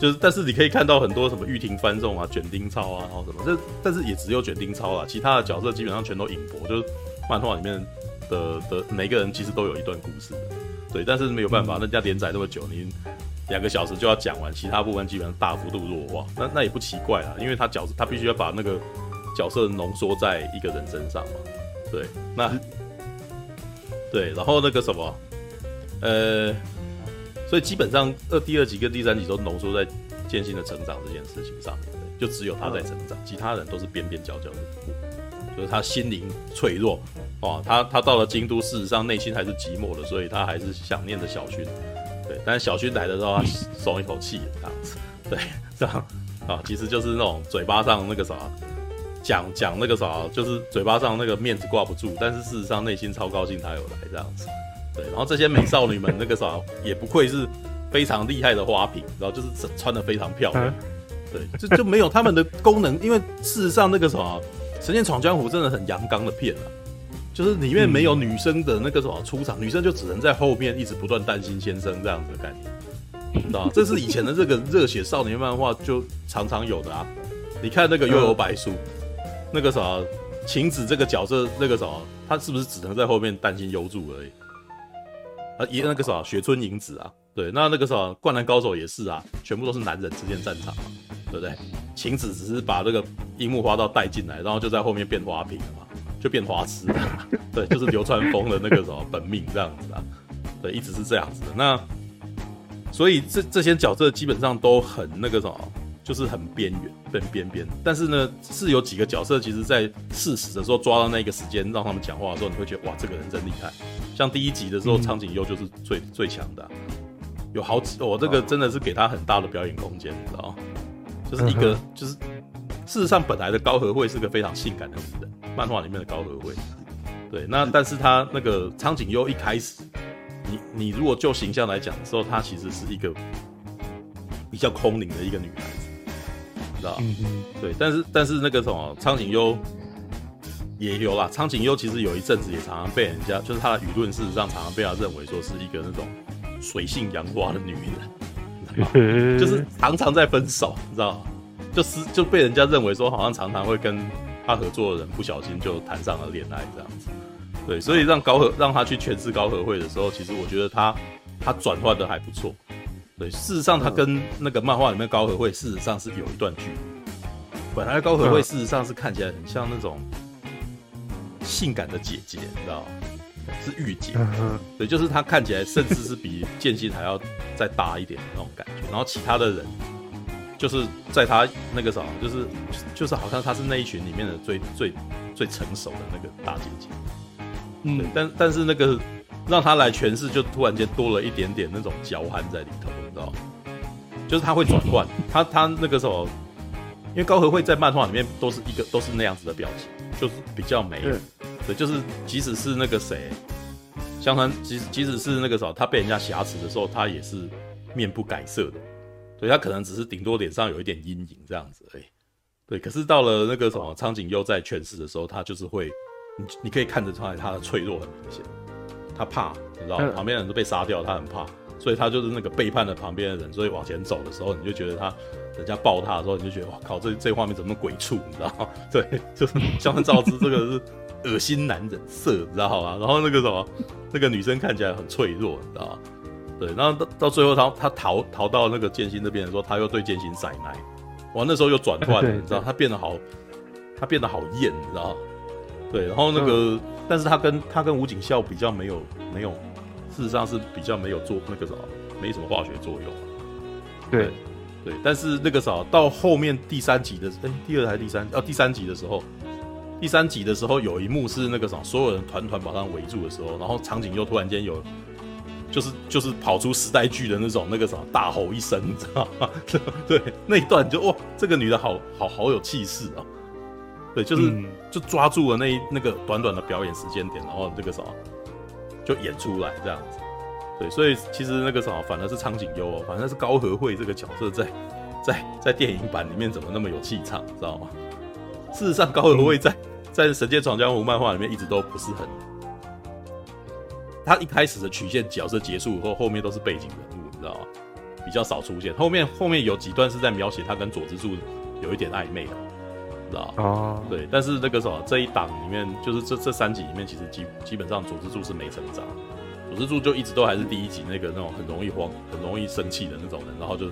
就是，但是你可以看到很多什么玉庭翻众啊、卷丁超啊，然后什么，这但是也只有卷町操啊，其他的角色基本上全都隐薄，就是漫画里面的的每个人其实都有一段故事，对。但是没有办法，人家连载那么久，你两个小时就要讲完，其他部分基本上大幅度弱化，那那也不奇怪啦，因为他角色他必须要把那个角色浓缩在一个人身上嘛。对，那对，然后那个什么，呃，所以基本上二第二集跟第三集都浓缩在剑心的成长这件事情上面，就只有他在成长，其他人都是边边角角的，就是他心灵脆弱哦，他他到了京都，事实上内心还是寂寞的，所以他还是想念着小薰，对，但是小薰来的时候，他松一口气这样子，对，这样。啊，其实就是那种嘴巴上那个啥。讲讲那个啥，就是嘴巴上那个面子挂不住，但是事实上内心超高兴他有来这样子，对。然后这些美少女们那个啥，也不愧是非常厉害的花瓶，然后就是穿的非常漂亮，对，就就没有他们的功能，因为事实上那个什么《神剑闯江湖》真的很阳刚的片啊，就是里面没有女生的那个什么出场，女生就只能在后面一直不断担心先生这样子的概念，知道这是以前的这个热血少年漫画就常常有的啊，你看那个《幽游白书》。那个啥，晴子这个角色，那个啥，他是不是只能在后面担心幽助而已？啊，一那个啥，雪村银子啊，对，那那个啥，灌篮高手也是啊，全部都是男人之间战场嘛，对不对？晴子只是把那个樱木花道带进来，然后就在后面变花瓶了嘛，就变花痴了，对，就是流川枫的那个什么本命这样子啊，对，一直是这样子的。那所以这这些角色基本上都很那个什么。就是很边缘，很边边。但是呢，是有几个角色，其实在适时的时候抓到那个时间让他们讲话的时候，你会觉得哇，这个人真厉害。像第一集的时候，苍井优就是最最强的，有好几，我、哦、这个真的是给他很大的表演空间，你知道吗？就是一个，就是事实上本来的高和惠是个非常性感的女人，漫画里面的高和惠。对，那但是他那个苍井优一开始，你你如果就形象来讲的时候，她其实是一个比较空灵的一个女孩知道嗯嗯。对，但是但是那个什么苍井优也有啦，苍井优其实有一阵子也常常被人家，就是他的舆论事实上常常被他认为说是一个那种水性杨花的女人，就是常常在分手，你知道？就是就被人家认为说好像常常会跟他合作的人不小心就谈上了恋爱这样子。对，所以让高和让他去诠释高和会的时候，其实我觉得他他转换的还不错。对，事实上他跟那个漫画里面高和惠事实上是有一段距离。本来高和惠事实上是看起来很像那种性感的姐姐，你知道吗？是御姐。对，就是她看起来甚至是比剑心还要再大一点的那种感觉。然后其他的人就是在她那个什么，就是就是好像她是那一群里面的最最最成熟的那个大姐姐。嗯，但但是那个让他来诠释，就突然间多了一点点那种娇憨在里头，你知道吗？就是他会转换，他他那个时候，因为高和会在漫画里面都是一个都是那样子的表情，就是比较美，对，就是即使是那个谁，香川，即即使是那个时候他被人家挟持的时候，他也是面不改色的，所以他可能只是顶多脸上有一点阴影这样子，哎，对，可是到了那个什么苍井优在诠释的时候，他就是会。你你可以看得出来，他的脆弱很明显，他怕，你知道，旁边的人都被杀掉，他很怕，所以他就是那个背叛了旁边的人，所以往前走的时候，你就觉得他，人家抱他的时候，你就觉得哇靠，这这画面怎么鬼畜，你知道吗？对，就是香川照之这个是恶心男人色，你知道吗？然后那个什么，那个女生看起来很脆弱，你知道吗？对，然后到到最后他他逃逃到那个剑心那边的时候，他又对剑心甩奶，哇，那时候又转换了，你知道，他变得好，他变得好艳，你知道。对，然后那个，嗯、但是他跟他跟吴景孝比较没有没有，事实上是比较没有做那个什么，没什么化学作用。对对，但是那个啥，到后面第三集的，哎，第二还是第三？哦、啊，第三集的时候，第三集的时候有一幕是那个啥，所有人团团把他围住的时候，然后场景又突然间有，就是就是跑出时代剧的那种那个啥，大吼一声，你知道吗？对，那一段就哇，这个女的好好好有气势啊。对，就是、嗯、就抓住了那一那个短短的表演时间点，然后这个什么就演出来这样子。对，所以其实那个什么反而是苍井优哦，反正是高和惠这个角色在 在在电影版里面怎么那么有气场，知道吗？事实上，高和惠在、嗯、在《神剑闯江湖》漫画里面一直都不是很，他一开始的曲线角色结束以后，后面都是背景人物，你知道吗？比较少出现。后面后面有几段是在描写他跟佐之助有一点暧昧的。知道哦，对，但是那个什么这一档里面，就是这这三集里面，其实基基本上佐之助是没成长，佐之助就一直都还是第一集那个那种很容易慌、很容易生气的那种人，然后就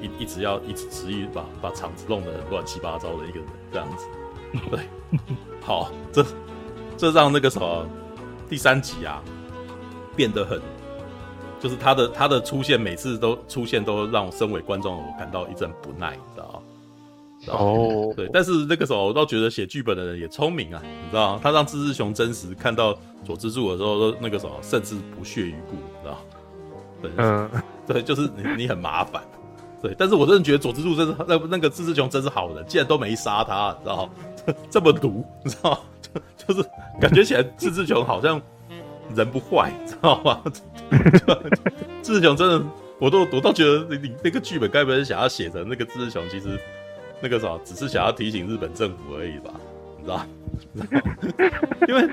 一一直要一直执意把把场子弄得很乱七八糟的一个人这样子。对，好，这这让那个什么第三集啊变得很，就是他的他的出现每次都出现都让我身为观众我感到一阵不耐，你知道吗？哦，oh. 对，但是那个时候我倒觉得写剧本的人也聪明啊，你知道？他让志志雄真实看到佐之助的时候，那个时候甚至不屑一顾，你知道？对，嗯，对，就是 你你很麻烦，对，但是我真的觉得佐之助真是那那个志志雄真是好人，竟然都没杀他，你知道？这么毒，你知道？就就是感觉起来志志雄好像人不坏，你知道吗？志志雄真的，我都我倒觉得你你那个剧本该不会是想要写成那个志志雄其实。那个啥，只是想要提醒日本政府而已吧，你知道？因为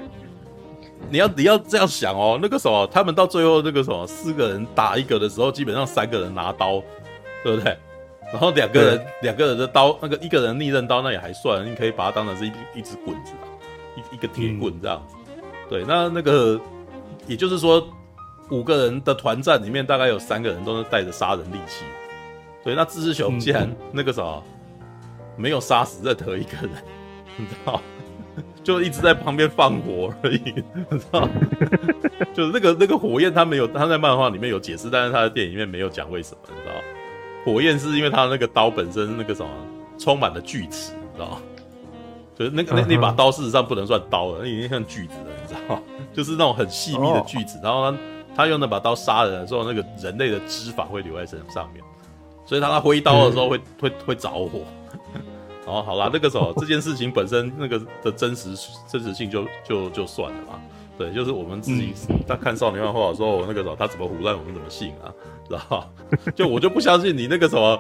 你要你要这样想哦，那个什么，他们到最后那个什么，四个人打一个的时候，基本上三个人拿刀，对不对？然后两个人两个人的刀，那个一个人逆刃刀那也还算，你可以把它当成是一一只棍子吧，一一个铁棍这样子。对，那那个也就是说，五个人的团战里面，大概有三个人都是带着杀人利器。对，那自志雄既然那个啥。没有杀死任何一个人，你知道，就一直在旁边放火而已，你知道，就是那个那个火焰，他没有，他在漫画里面有解释，但是他的电影里面没有讲为什么，你知道，火焰是因为他那个刀本身那个什么充满了锯齿，你知道吗？就是那个那那把刀事实上不能算刀了，那已经像锯子了，你知道？就是那种很细密的锯子。然后他他用那把刀杀人的时候，那个人类的脂肪会留在身上面，所以他他挥刀的时候会、嗯、会会着火。哦，好啦，那个时候 这件事情本身那个的真实真实性就就就算了嘛。对，就是我们自己在看少年漫画的时候，那个时候他怎么胡乱，我们怎么信啊？知道吧？就我就不相信你那个什么，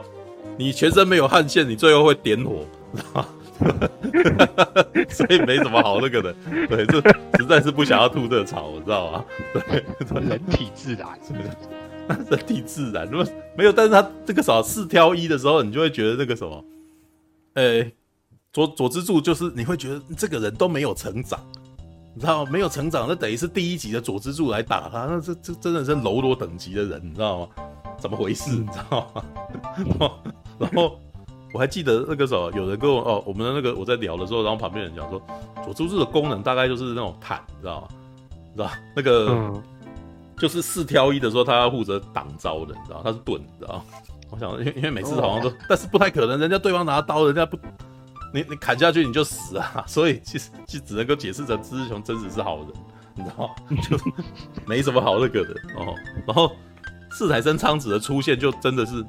你全身没有汗腺，你最后会点火，知道吧？所以没什么好那个的。对，这实在是不想要吐这槽，知道吗？对，人体自然 是不是？人体自然，如果没有，但是他这个什么四挑一的时候，你就会觉得那个什么。呃、欸，佐佐之助就是你会觉得这个人都没有成长，你知道吗？没有成长，那等于是第一集的佐之助来打他，那这这真的是喽啰等级的人，你知道吗？怎么回事？你知道吗？然后我还记得那个时候有人跟我哦，我们的那个我在聊的时候，然后旁边人讲说，佐之助的功能大概就是那种坦，你知道吗？你知道那个就是四挑一的时候，他要负责挡招的，你知道他是盾，你知道。我想，因为因为每次好像都，但是不太可能，人家对方拿刀，人家不，你你砍下去你就死啊，所以其实就只能够解释成知识熊真实是好人，你知道吗？就没什么好那个的哦。然后四海生苍子的出现就真的是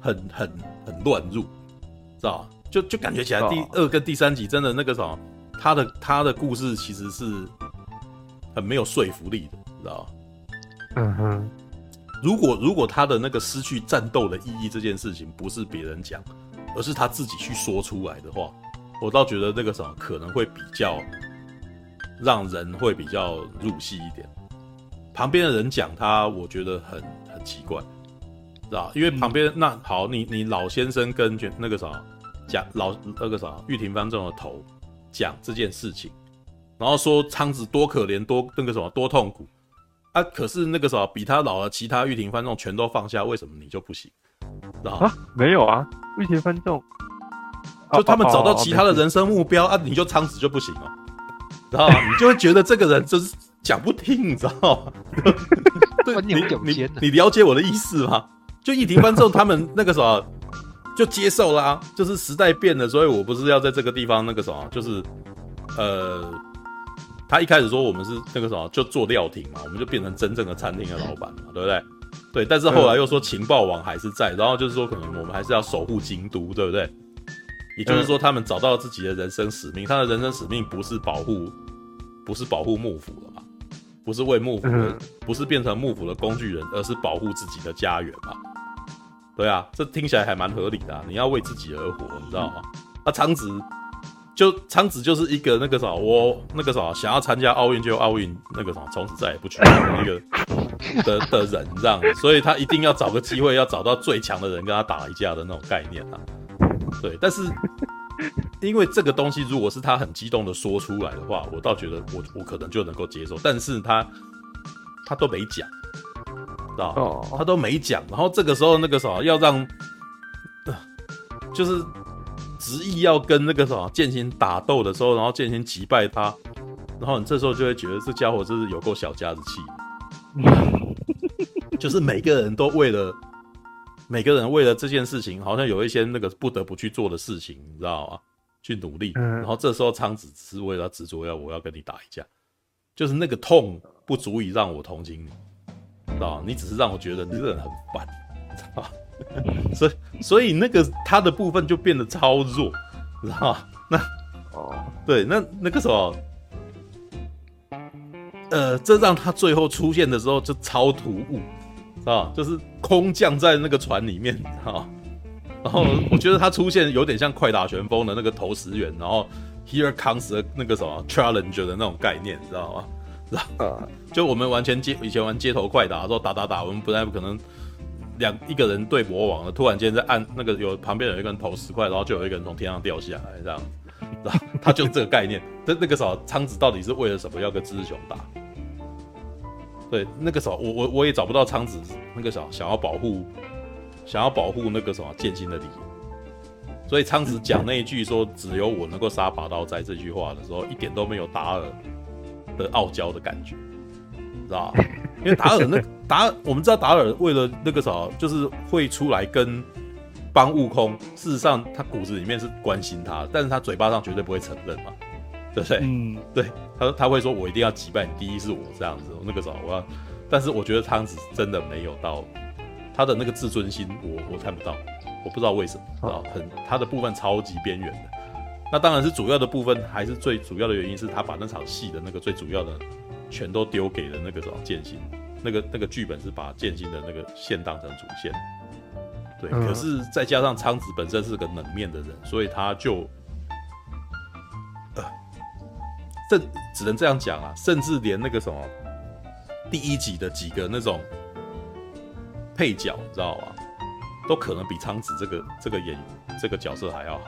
很很很乱入，知道吧？就就感觉起来第二跟第三集真的那个什么，他的他的故事其实是很没有说服力的，你知道吗？嗯哼。如果如果他的那个失去战斗的意义这件事情不是别人讲，而是他自己去说出来的话，我倒觉得那个什么可能会比较让人会比较入戏一点。旁边的人讲他，我觉得很很奇怪，知道？因为旁边、嗯、那好，你你老先生跟那个啥讲老那个啥玉庭方正的头讲这件事情，然后说苍子多可怜多那个什么多痛苦。啊！可是那个时候比他老的其他玉庭番众全都放下，为什么你就不行？知道啊？没有啊，玉庭番众就他们找到其他的人生目标啊，你就苍子就不行哦，知道吗？你就会觉得这个人就是讲不听，你知道吗？对，你你你了解我的意思吗？就玉庭番众他们那个时候就接受啦、啊，就是时代变了，所以我不是要在这个地方那个什么，就是呃。他一开始说我们是那个什么，就做料亭嘛，我们就变成真正的餐厅的老板嘛，对不对？对，但是后来又说情报网还是在，然后就是说可能我们还是要守护京都，对不对？也就是说他们找到了自己的人生使命，他的人生使命不是保护，不是保护幕府了嘛，不是为幕府的，不是变成幕府的工具人，而是保护自己的家园嘛。对啊，这听起来还蛮合理的啊，你要为自己而活，你知道吗？那苍紫。就苍紫就是一个那个啥，我那个啥想要参加奥运就奥运那个啥，从此再也不去那个的的人这样，所以他一定要找个机会，要找到最强的人跟他打一架的那种概念啊。对，但是因为这个东西，如果是他很激动的说出来的话，我倒觉得我我可能就能够接受。但是他他都没讲，知道他都没讲，然后这个时候那个啥要让，就是。执意要跟那个什么剑心打斗的时候，然后剑心击败他，然后你这时候就会觉得这家伙真是有够小家子气。就是每个人都为了每个人为了这件事情，好像有一些那个不得不去做的事情，你知道吗？去努力。然后这时候苍子只是为了执着要我要跟你打一架，就是那个痛不足以让我同情你，知道吗？你只是让我觉得你这个人很烦，知道吗？所以，所以那个他的部分就变得超弱，知道吗？那哦，对，那那个什么，呃，这让他最后出现的时候就超突兀，啊，就是空降在那个船里面，啊，然后我觉得他出现有点像快打旋风的那个投石员，然后 Here comes 的那个什么 Challenger 的那种概念，知道吗？知道，就我们完全街以前玩街头快打的时候，打打打，我们不太不可能。两一个人对魔王了，突然间在按那个有旁边有一个人投十块，然后就有一个人从天上掉下来，这样，然后他就这个概念。那那个时候苍子到底是为了什么要跟志雄打？对，那个时候我我我也找不到苍子那个时候想要保护想要保护那个什么剑心的理由。所以苍子讲那一句说只有我能够杀拔刀斋这句话的时候，一点都没有达尔的傲娇的感觉，知道吧？因为达尔那达尔，我们知道达尔为了那个啥，就是会出来跟帮悟空。事实上，他骨子里面是关心他，但是他嘴巴上绝对不会承认嘛，对不对？嗯，对，他他会说：“我一定要击败你，第一是我这样子。”那个啥，我要，但是我觉得汤子真的没有到他的那个自尊心，我我看不到，我不知道为什么啊，很他的部分超级边缘的。那当然是主要的部分，还是最主要的原因是他把那场戏的那个最主要的。全都丢给了那个什么剑心，那个那个剧本是把剑心的那个线当成主线，对。可是再加上苍子本身是个冷面的人，所以他就，呃，这只能这样讲啊。甚至连那个什么第一集的几个那种配角，你知道吗？都可能比苍子这个这个演这个角色还要好。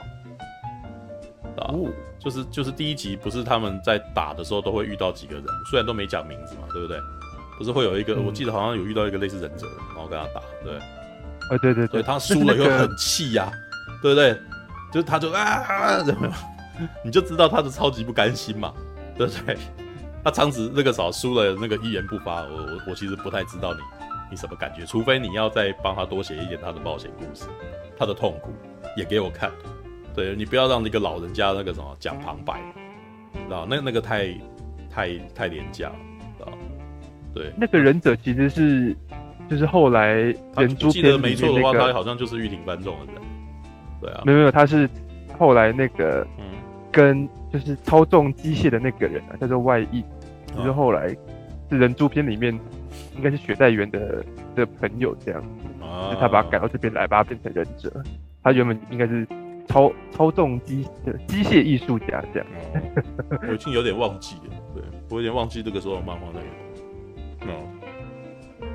哦，就是就是第一集不是他们在打的时候都会遇到几个人，虽然都没讲名字嘛，对不对？不是会有一个，嗯、我记得好像有遇到一个类似忍者，然后跟他打，对，哦对对对，他输了又很气呀，对不对？就是他就啊，怎么，你就知道他是超级不甘心嘛，对不对？他苍紫那个时候输了，那个一言不发，我我我其实不太知道你你什么感觉，除非你要再帮他多写一点他的冒险故事，他的痛苦也给我看。对，你不要让那个老人家那个什么讲旁白，知道那那个太太太廉价了，知道对，那个忍者其实是就是后来人珠记得没错的话，他好像就是玉庭繁重的人。对啊，没有没有，他是后来那个嗯，跟就是操纵机械的那个人啊，叫做外翼，就是后来是人猪篇里面应该是雪代原的的朋友这样，啊，就他把他改到这边来，把他变成忍者。他原本应该是。操操纵机的机械艺术家这样，哦，我已经有点忘记了，对，我有点忘记这个时候的漫画内容。哦，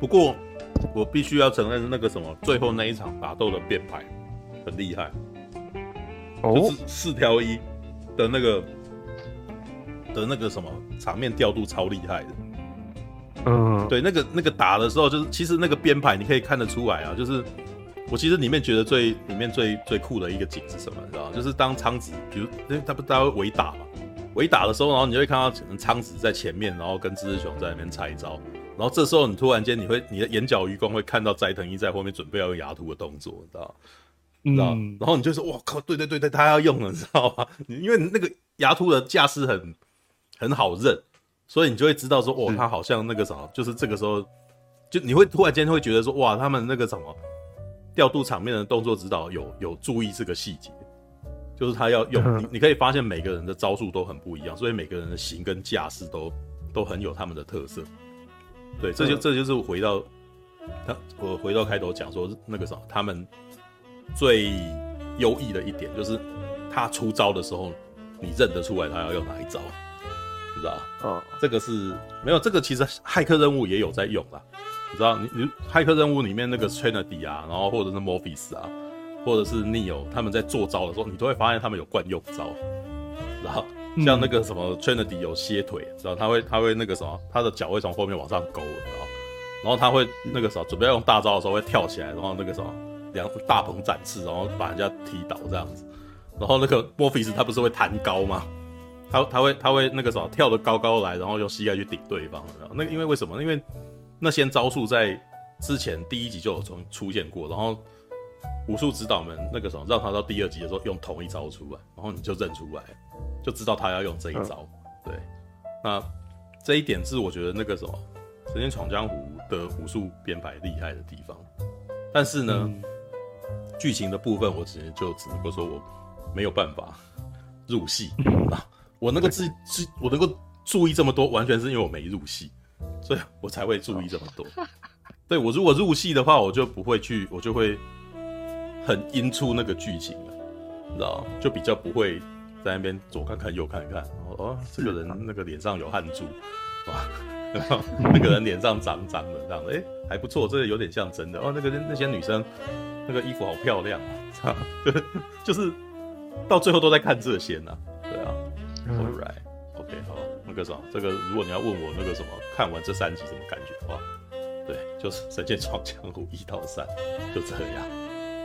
不过我必须要承认，那个什么最后那一场打斗的编排很厉害，哦，就是四条一的那个的那个什么场面调度超厉害的。嗯，对，那个那个打的时候，就是其实那个编排你可以看得出来啊，就是。我其实里面觉得最里面最最酷的一个景是什么？你知道吗？就是当苍紫，比如因为他不他会围打嘛，围打的时候，然后你就会看到可能苍紫在前面，然后跟志志雄在那边拆招，然后这时候你突然间你会你的眼角余光会看到斋藤一在后面准备要用牙突的动作，你知道？嗯、知道？然后你就说：“哇靠，对对对对，他要用了，你知道吗？因为那个牙突的架势很很好认，所以你就会知道说，哦，他好像那个什么，就是这个时候就你会突然间会觉得说，哇，他们那个什么。”调度场面的动作指导有有注意这个细节，就是他要用你，你可以发现每个人的招数都很不一样，所以每个人的型跟架势都都很有他们的特色。对，这就这就是回到他，我回到开头讲说那个什么，他们最优异的一点就是他出招的时候，你认得出来他要用哪一招，你知道吗？嗯，这个是没有，这个其实骇客任务也有在用啦。你知道，你你骇客任务里面那个 Trinity 啊，然后或者是 Morpheus 啊，或者是 Neo，他们在做招的时候，你都会发现他们有惯用招。然后像那个什么 Trinity 有歇腿，知道他会他会那个什么，他的脚会从后面往上勾，然后然后他会那个什么，准备要用大招的时候会跳起来，然后那个什么两大鹏展翅，然后把人家踢倒这样子。然后那个 Morpheus 他不是会弹高吗？他他会他会那个什么跳得高高来，然后用膝盖去顶对方。然后那个因为为什么？因为那些招数在之前第一集就有从出现过，然后武术指导们那个什么让他到第二集的时候用同一招出来，然后你就认出来，就知道他要用这一招。对，那这一点是我觉得那个什么《神剑闯江湖》的武术编排厉害的地方。但是呢，剧、嗯、情的部分我只能就只能够说我没有办法入戏 啊。我那个字是我能够注意这么多，完全是因为我没入戏。所以我才会注意这么多。对，我如果入戏的话，我就不会去，我就会很因出那个剧情了，你知道就比较不会在那边左看看右看看。哦，这个人那个脸上有汗珠，哇，那个人脸上脏脏的这样子，哎、欸，还不错，这个有点像真的。哦，那个那些女生那个衣服好漂亮啊，就是就是到最后都在看这些呢、啊。对啊，All 好。那个什么，这个如果你要问我那个什么，看完这三集什么感觉的话，对，就是《神剑闯江湖》一到三，就这样。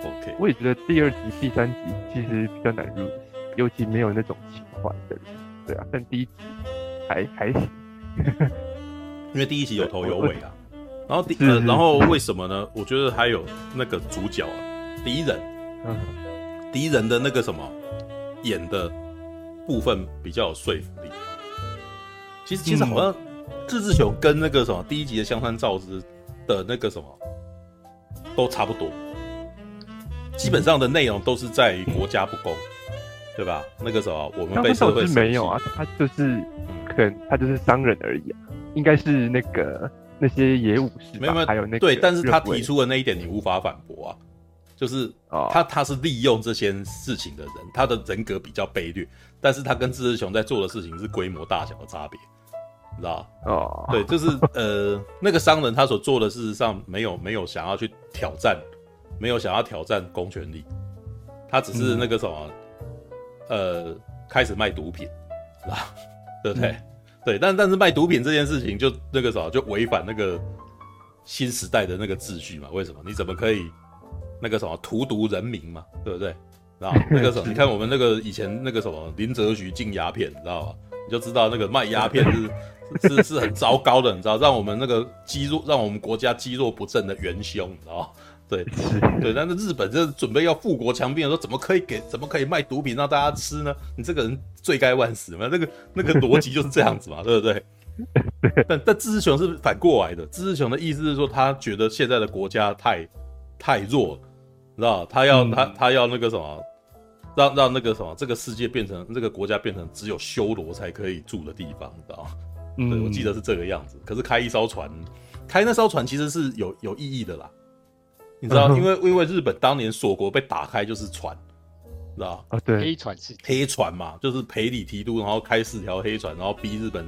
OK，我也觉得第二集、第三集其实比较难入，尤其没有那种情怀的人。对啊，但第一集还还行。因为第一集有头有尾啊。然后第呃，然后为什么呢？我觉得还有那个主角啊，敌人，敌人的那个什么演的部分比较有说服力。其实其实好像志志雄跟那个什么第一集的香川照之的那个什么都差不多，基本上的内容都是在于国家不公，对吧？那个什么我们被社会没有啊，他就是可能他就是商人而已啊，应该是那个。那些野武士没有没有，还有那个对，但是他提出的那一点你无法反驳啊，就是他他是利用这些事情的人，他的人格比较卑劣，但是他跟志志雄在做的事情是规模大小的差别，你知道哦，对，就是呃，那个商人他所做的事实上没有没有想要去挑战，没有想要挑战公权力，他只是那个什么，嗯、呃，开始卖毒品，是吧？对不对？嗯对，但但是卖毒品这件事情就那个什么，就违反那个新时代的那个秩序嘛？为什么？你怎么可以那个什么荼毒人民嘛？对不对？然后那个什么，你看我们那个以前那个什么林则徐禁鸦片，你知道吧？你就知道那个卖鸦片是是是很糟糕的，你知道，让我们那个积弱，让我们国家积弱不振的元凶，你知道吧？对对，但是日本这准备要富国强兵的时候，怎么可以给？怎么可以卖毒品让大家吃呢？你这个人罪该万死嘛！那个那个逻辑就是这样子嘛，对不对？但但志志雄是反过来的，志志雄的意思是说，他觉得现在的国家太太弱了，知道他要、嗯、他他要那个什么，让让那个什么，这个世界变成这个国家变成只有修罗才可以住的地方，知道吗？嗯，对，我记得是这个样子。可是开一艘船，开那艘船其实是有有意义的啦。你知道，因为因为日本当年锁国被打开就是船，知道啊，对，黑船是黑船嘛，就是赔礼提督，然后开四条黑船，然后逼日本，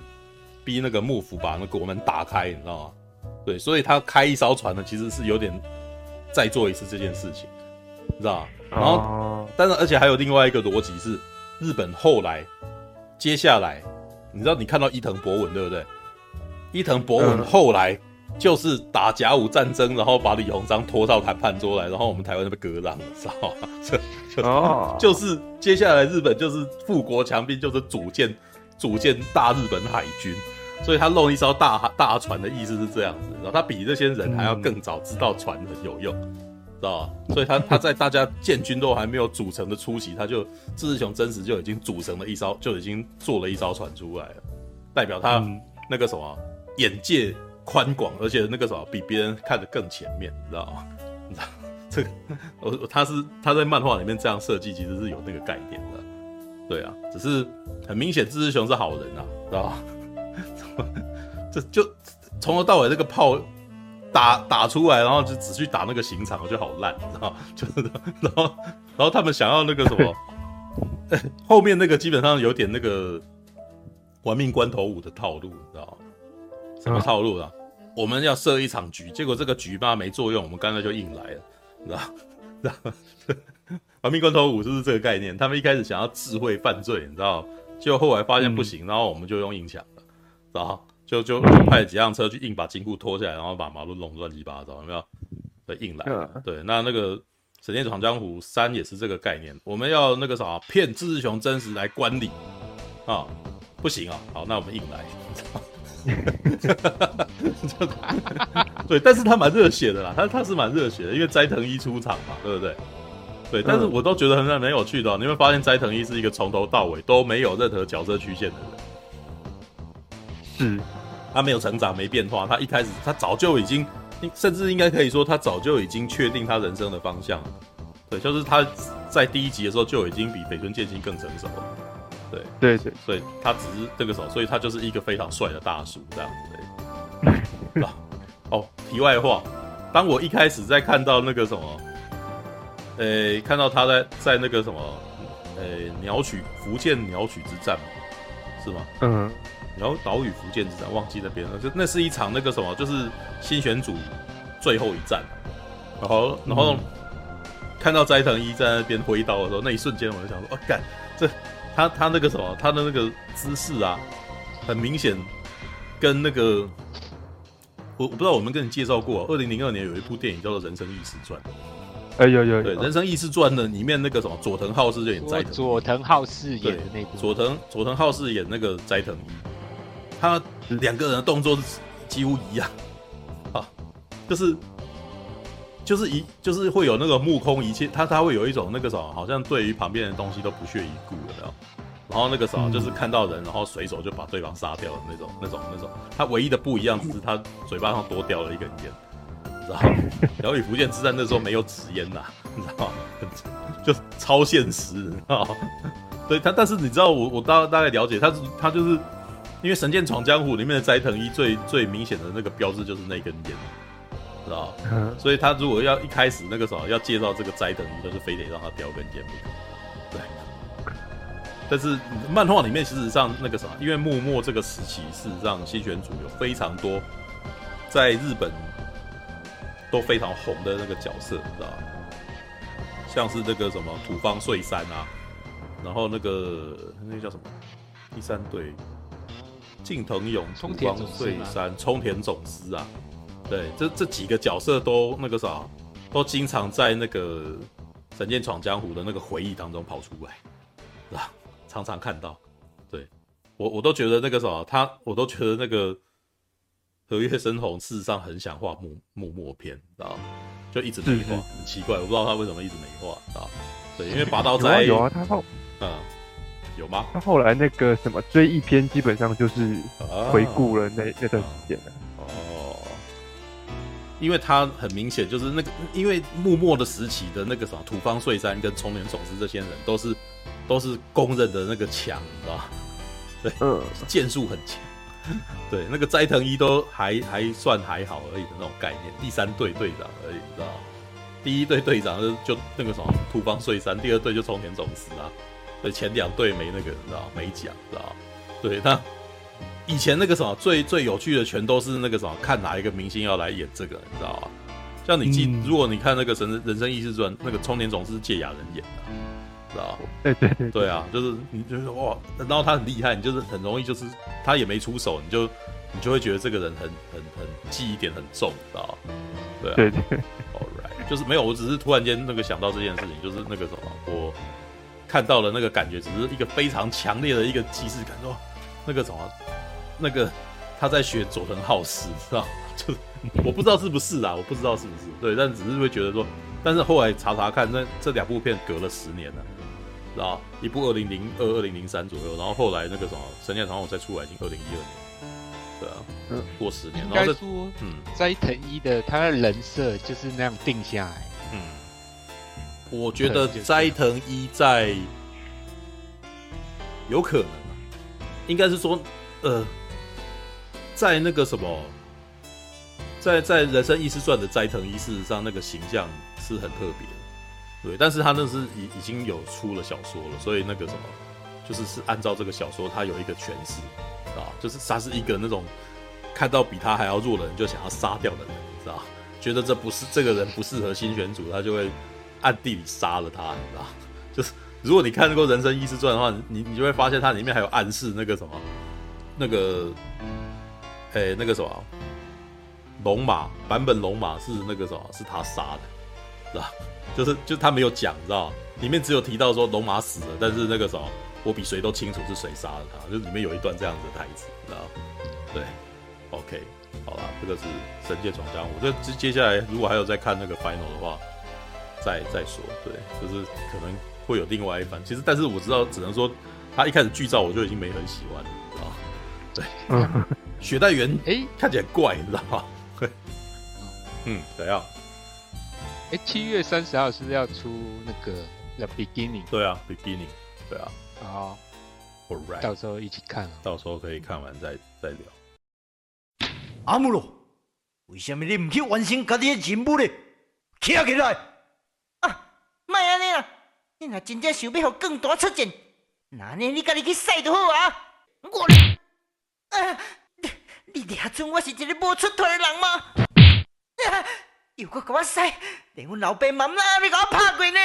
逼那个幕府把那国门打开，你知道吗？对，所以他开一艘船呢，其实是有点再做一次这件事情，你知道吗？然后，哦、但是而且还有另外一个逻辑是，日本后来接下来，你知道你看到伊藤博文对不对？伊藤博文后来。嗯就是打甲午战争，然后把李鸿章拖到谈判桌来，然后我们台湾就被割让了，知道吗？就哦，就是接下来日本就是富国强兵，就是组建组建大日本海军，所以他弄一艘大大船的意思是这样子，然后他比这些人还要更早知道船很有用，嗯、知道吧？所以他他在大家建军都还没有组成的初期，他就志志雄真实就已经组成了一艘，就已经做了一艘船出来了，代表他那个什么眼界。宽广，而且那个什么比别人看得更前面，你知道吗？你知道这个，我他是他在漫画里面这样设计，其实是有那个概念的。对啊，只是很明显，志志雄是好人啊，知道吗？这就从头到尾那个炮打打出来，然后就只去打那个刑场，我觉得好烂，你知道？就是然后然后他们想要那个什么，后面那个基本上有点那个玩命关头五的套路，你知道吗？什么套路啊？我们要设一场局，结果这个局吧没作用，我们刚才就硬来了，你知道？知道？玩命关头五就是这个概念。他们一开始想要智慧犯罪，你知道？结果后来发现不行，嗯、然后我们就用硬抢了，然后就就派几辆车去硬把金库拖下来，然后把马路弄乱七八糟，有没有？对，硬来。嗯、对，那那个《神剑闯江湖三》也是这个概念，我们要那个啥骗志志雄真实来观礼啊？不行啊！好，那我们硬来。对，但是他蛮热血的啦，他他是蛮热血的，因为斋藤一出场嘛，对不对？对，但是我都觉得很很有趣的喔。你会发现斋藤一是一个从头到尾都没有任何角色曲线的人，是，他没有成长，没变化，他一开始他早就已经，甚至应该可以说他早就已经确定他人生的方向了。对，就是他在第一集的时候就已经比北村剑心更成熟了。对对对，所以他只是这个时候，所以他就是一个非常帅的大叔这样子。哦，题外话，当我一开始在看到那个什么，呃、欸，看到他在在那个什么，呃、欸，鸟取福建鸟取之战是吗？嗯，然后岛屿福建之战忘记那边了，就那是一场那个什么，就是新选组最后一战。然后然后、嗯、看到斋藤一在那边挥刀的时候，那一瞬间我就想说，哦，干这。他他那个什么，他的那个姿势啊，很明显跟那个我我不知道我们跟你介绍过，二零零二年有一部电影叫做《人生义士传》。哎有有有，对，《人生异事传》呢里面那个什么佐藤浩市就演斋藤，佐藤浩市演的那部，佐藤佐藤浩市演那个斋藤一，他两个人的动作是几乎一样啊，就是就是一就是会有那个目空一切，他他会有一种那个什么，好像对于旁边的东西都不屑一顾的，然后那个什么就是看到人，然后随手就把对方杀掉的那种那种那种。他唯一的不一样只是他嘴巴上多叼了一根烟，你知道吗？然后与福建之战那时候没有纸烟呐，你知道吗？就超现实，你知道吗？对他，但是你知道我我大大概了解，他是他就是。因为《神剑闯江湖》里面的斋藤一最最明显的那个标志就是那根烟，知道所以他如果要一开始那个时候要介绍这个斋藤一，就是非得让他叼根烟。对。但是漫画里面事实上那个什么，因为幕末这个时期，事实上新选组有非常多在日本都非常红的那个角色，知道像是那个什么土方岁三啊，然后那个那个叫什么第三队。近藤勇、土方岁三、冲田总司啊，对，这这几个角色都那个啥，都经常在那个《神剑闯江湖》的那个回忆当中跑出来，是吧？常常看到，对我我都觉得那个啥，他我都觉得那个和月深红事实上很想画幕幕末篇，知道就一直没画，很奇怪，我不知道他为什么一直没画，知道对，因为拔刀斋有啊，他后嗯。有吗？他后来那个什么追忆篇，基本上就是回顾了那、啊、那段时间了。哦，因为他很明显就是那个，因为幕末的时期的那个什么土方岁三跟冲田总司这些人都是都是公认的那个强，知道吧？对，嗯，剑术很强。对，那个斋藤一都还还算还好而已的那种概念，第三队队长而已，你知道吗？第一队队长就就那个什么土方岁三，第二队就冲田总司啊。对，前两队没那个，你知道没奖，知道。对，那以前那个什么最最有趣的，全都是那个什么，看哪一个明星要来演这个，你知道吗？像你记，嗯、如果你看那个《神人生异事传》，那个冲田总司是借雅人演的，知道。对对对，对。啊，就是你就是哇，然后他很厉害，你就是很容易就是他也没出手，你就你就会觉得这个人很很很记忆点很重，知道。对啊，对对，All right，就是没有，我只是突然间那个想到这件事情，就是那个什么我。看到了那个感觉，只是一个非常强烈的一个既视感，说那个什么，那个他在学佐藤浩市，是吧？就我不知道是不是啊，我不知道是不是对，但只是会觉得说，但是后来查查看，那这两部片隔了十年了，知道一部二零零二、二零零三左右，然后后来那个什么《神剑闯江湖》再出来已经二零一二年，对啊，嗯，过十年，然后说，嗯，斋藤一的他的人设就是那样定下来，嗯。我觉得斋藤一在有可能啊，应该是说，呃，在那个什么，在在人生异事传的斋藤一，事实上那个形象是很特别的，对，但是他那是已已经有出了小说了，所以那个什么，就是是按照这个小说，他有一个诠释啊，就是他是一个那种看到比他还要弱的人就想要杀掉的人，知道？觉得这不是这个人不适合新选组，他就会。暗地里杀了他，你知道？就是如果你看过《人生异世传》的话，你你就会发现它里面还有暗示那个什么，那个，哎、那个什么，龙马版本龙马是那个什么，是他杀的，是吧？就是就他没有讲，你知道？里面只有提到说龙马死了，但是那个什么，我比谁都清楚是谁杀了他，就里面有一段这样子的台词，你知道？对，OK，好了，这个是《神界闯江湖》，这接接下来如果还有再看那个 Final 的话。再再说，对，就是可能会有另外一番。其实，但是我知道，只能说他一开始剧照我就已经没很喜欢了，知道吗？对，嗯，雪代原哎，看起来怪，你知道吗？嗯，怎样？哎，七月三十号是不是要出那个 The Beginning？对啊，Beginning，对啊。好，Alright，到时候一起看，到时候可以看完再再聊。阿姆罗，为什么你唔去完成家己的任务呢？起来！莫安尼啦！你若真正想要互更大出战，那呢你家己去使就好啊！我，啊，你你俩准我是一个无出头的人吗？啊，又搁甲我使，连阮老爸妈妈你甲我拍过呢！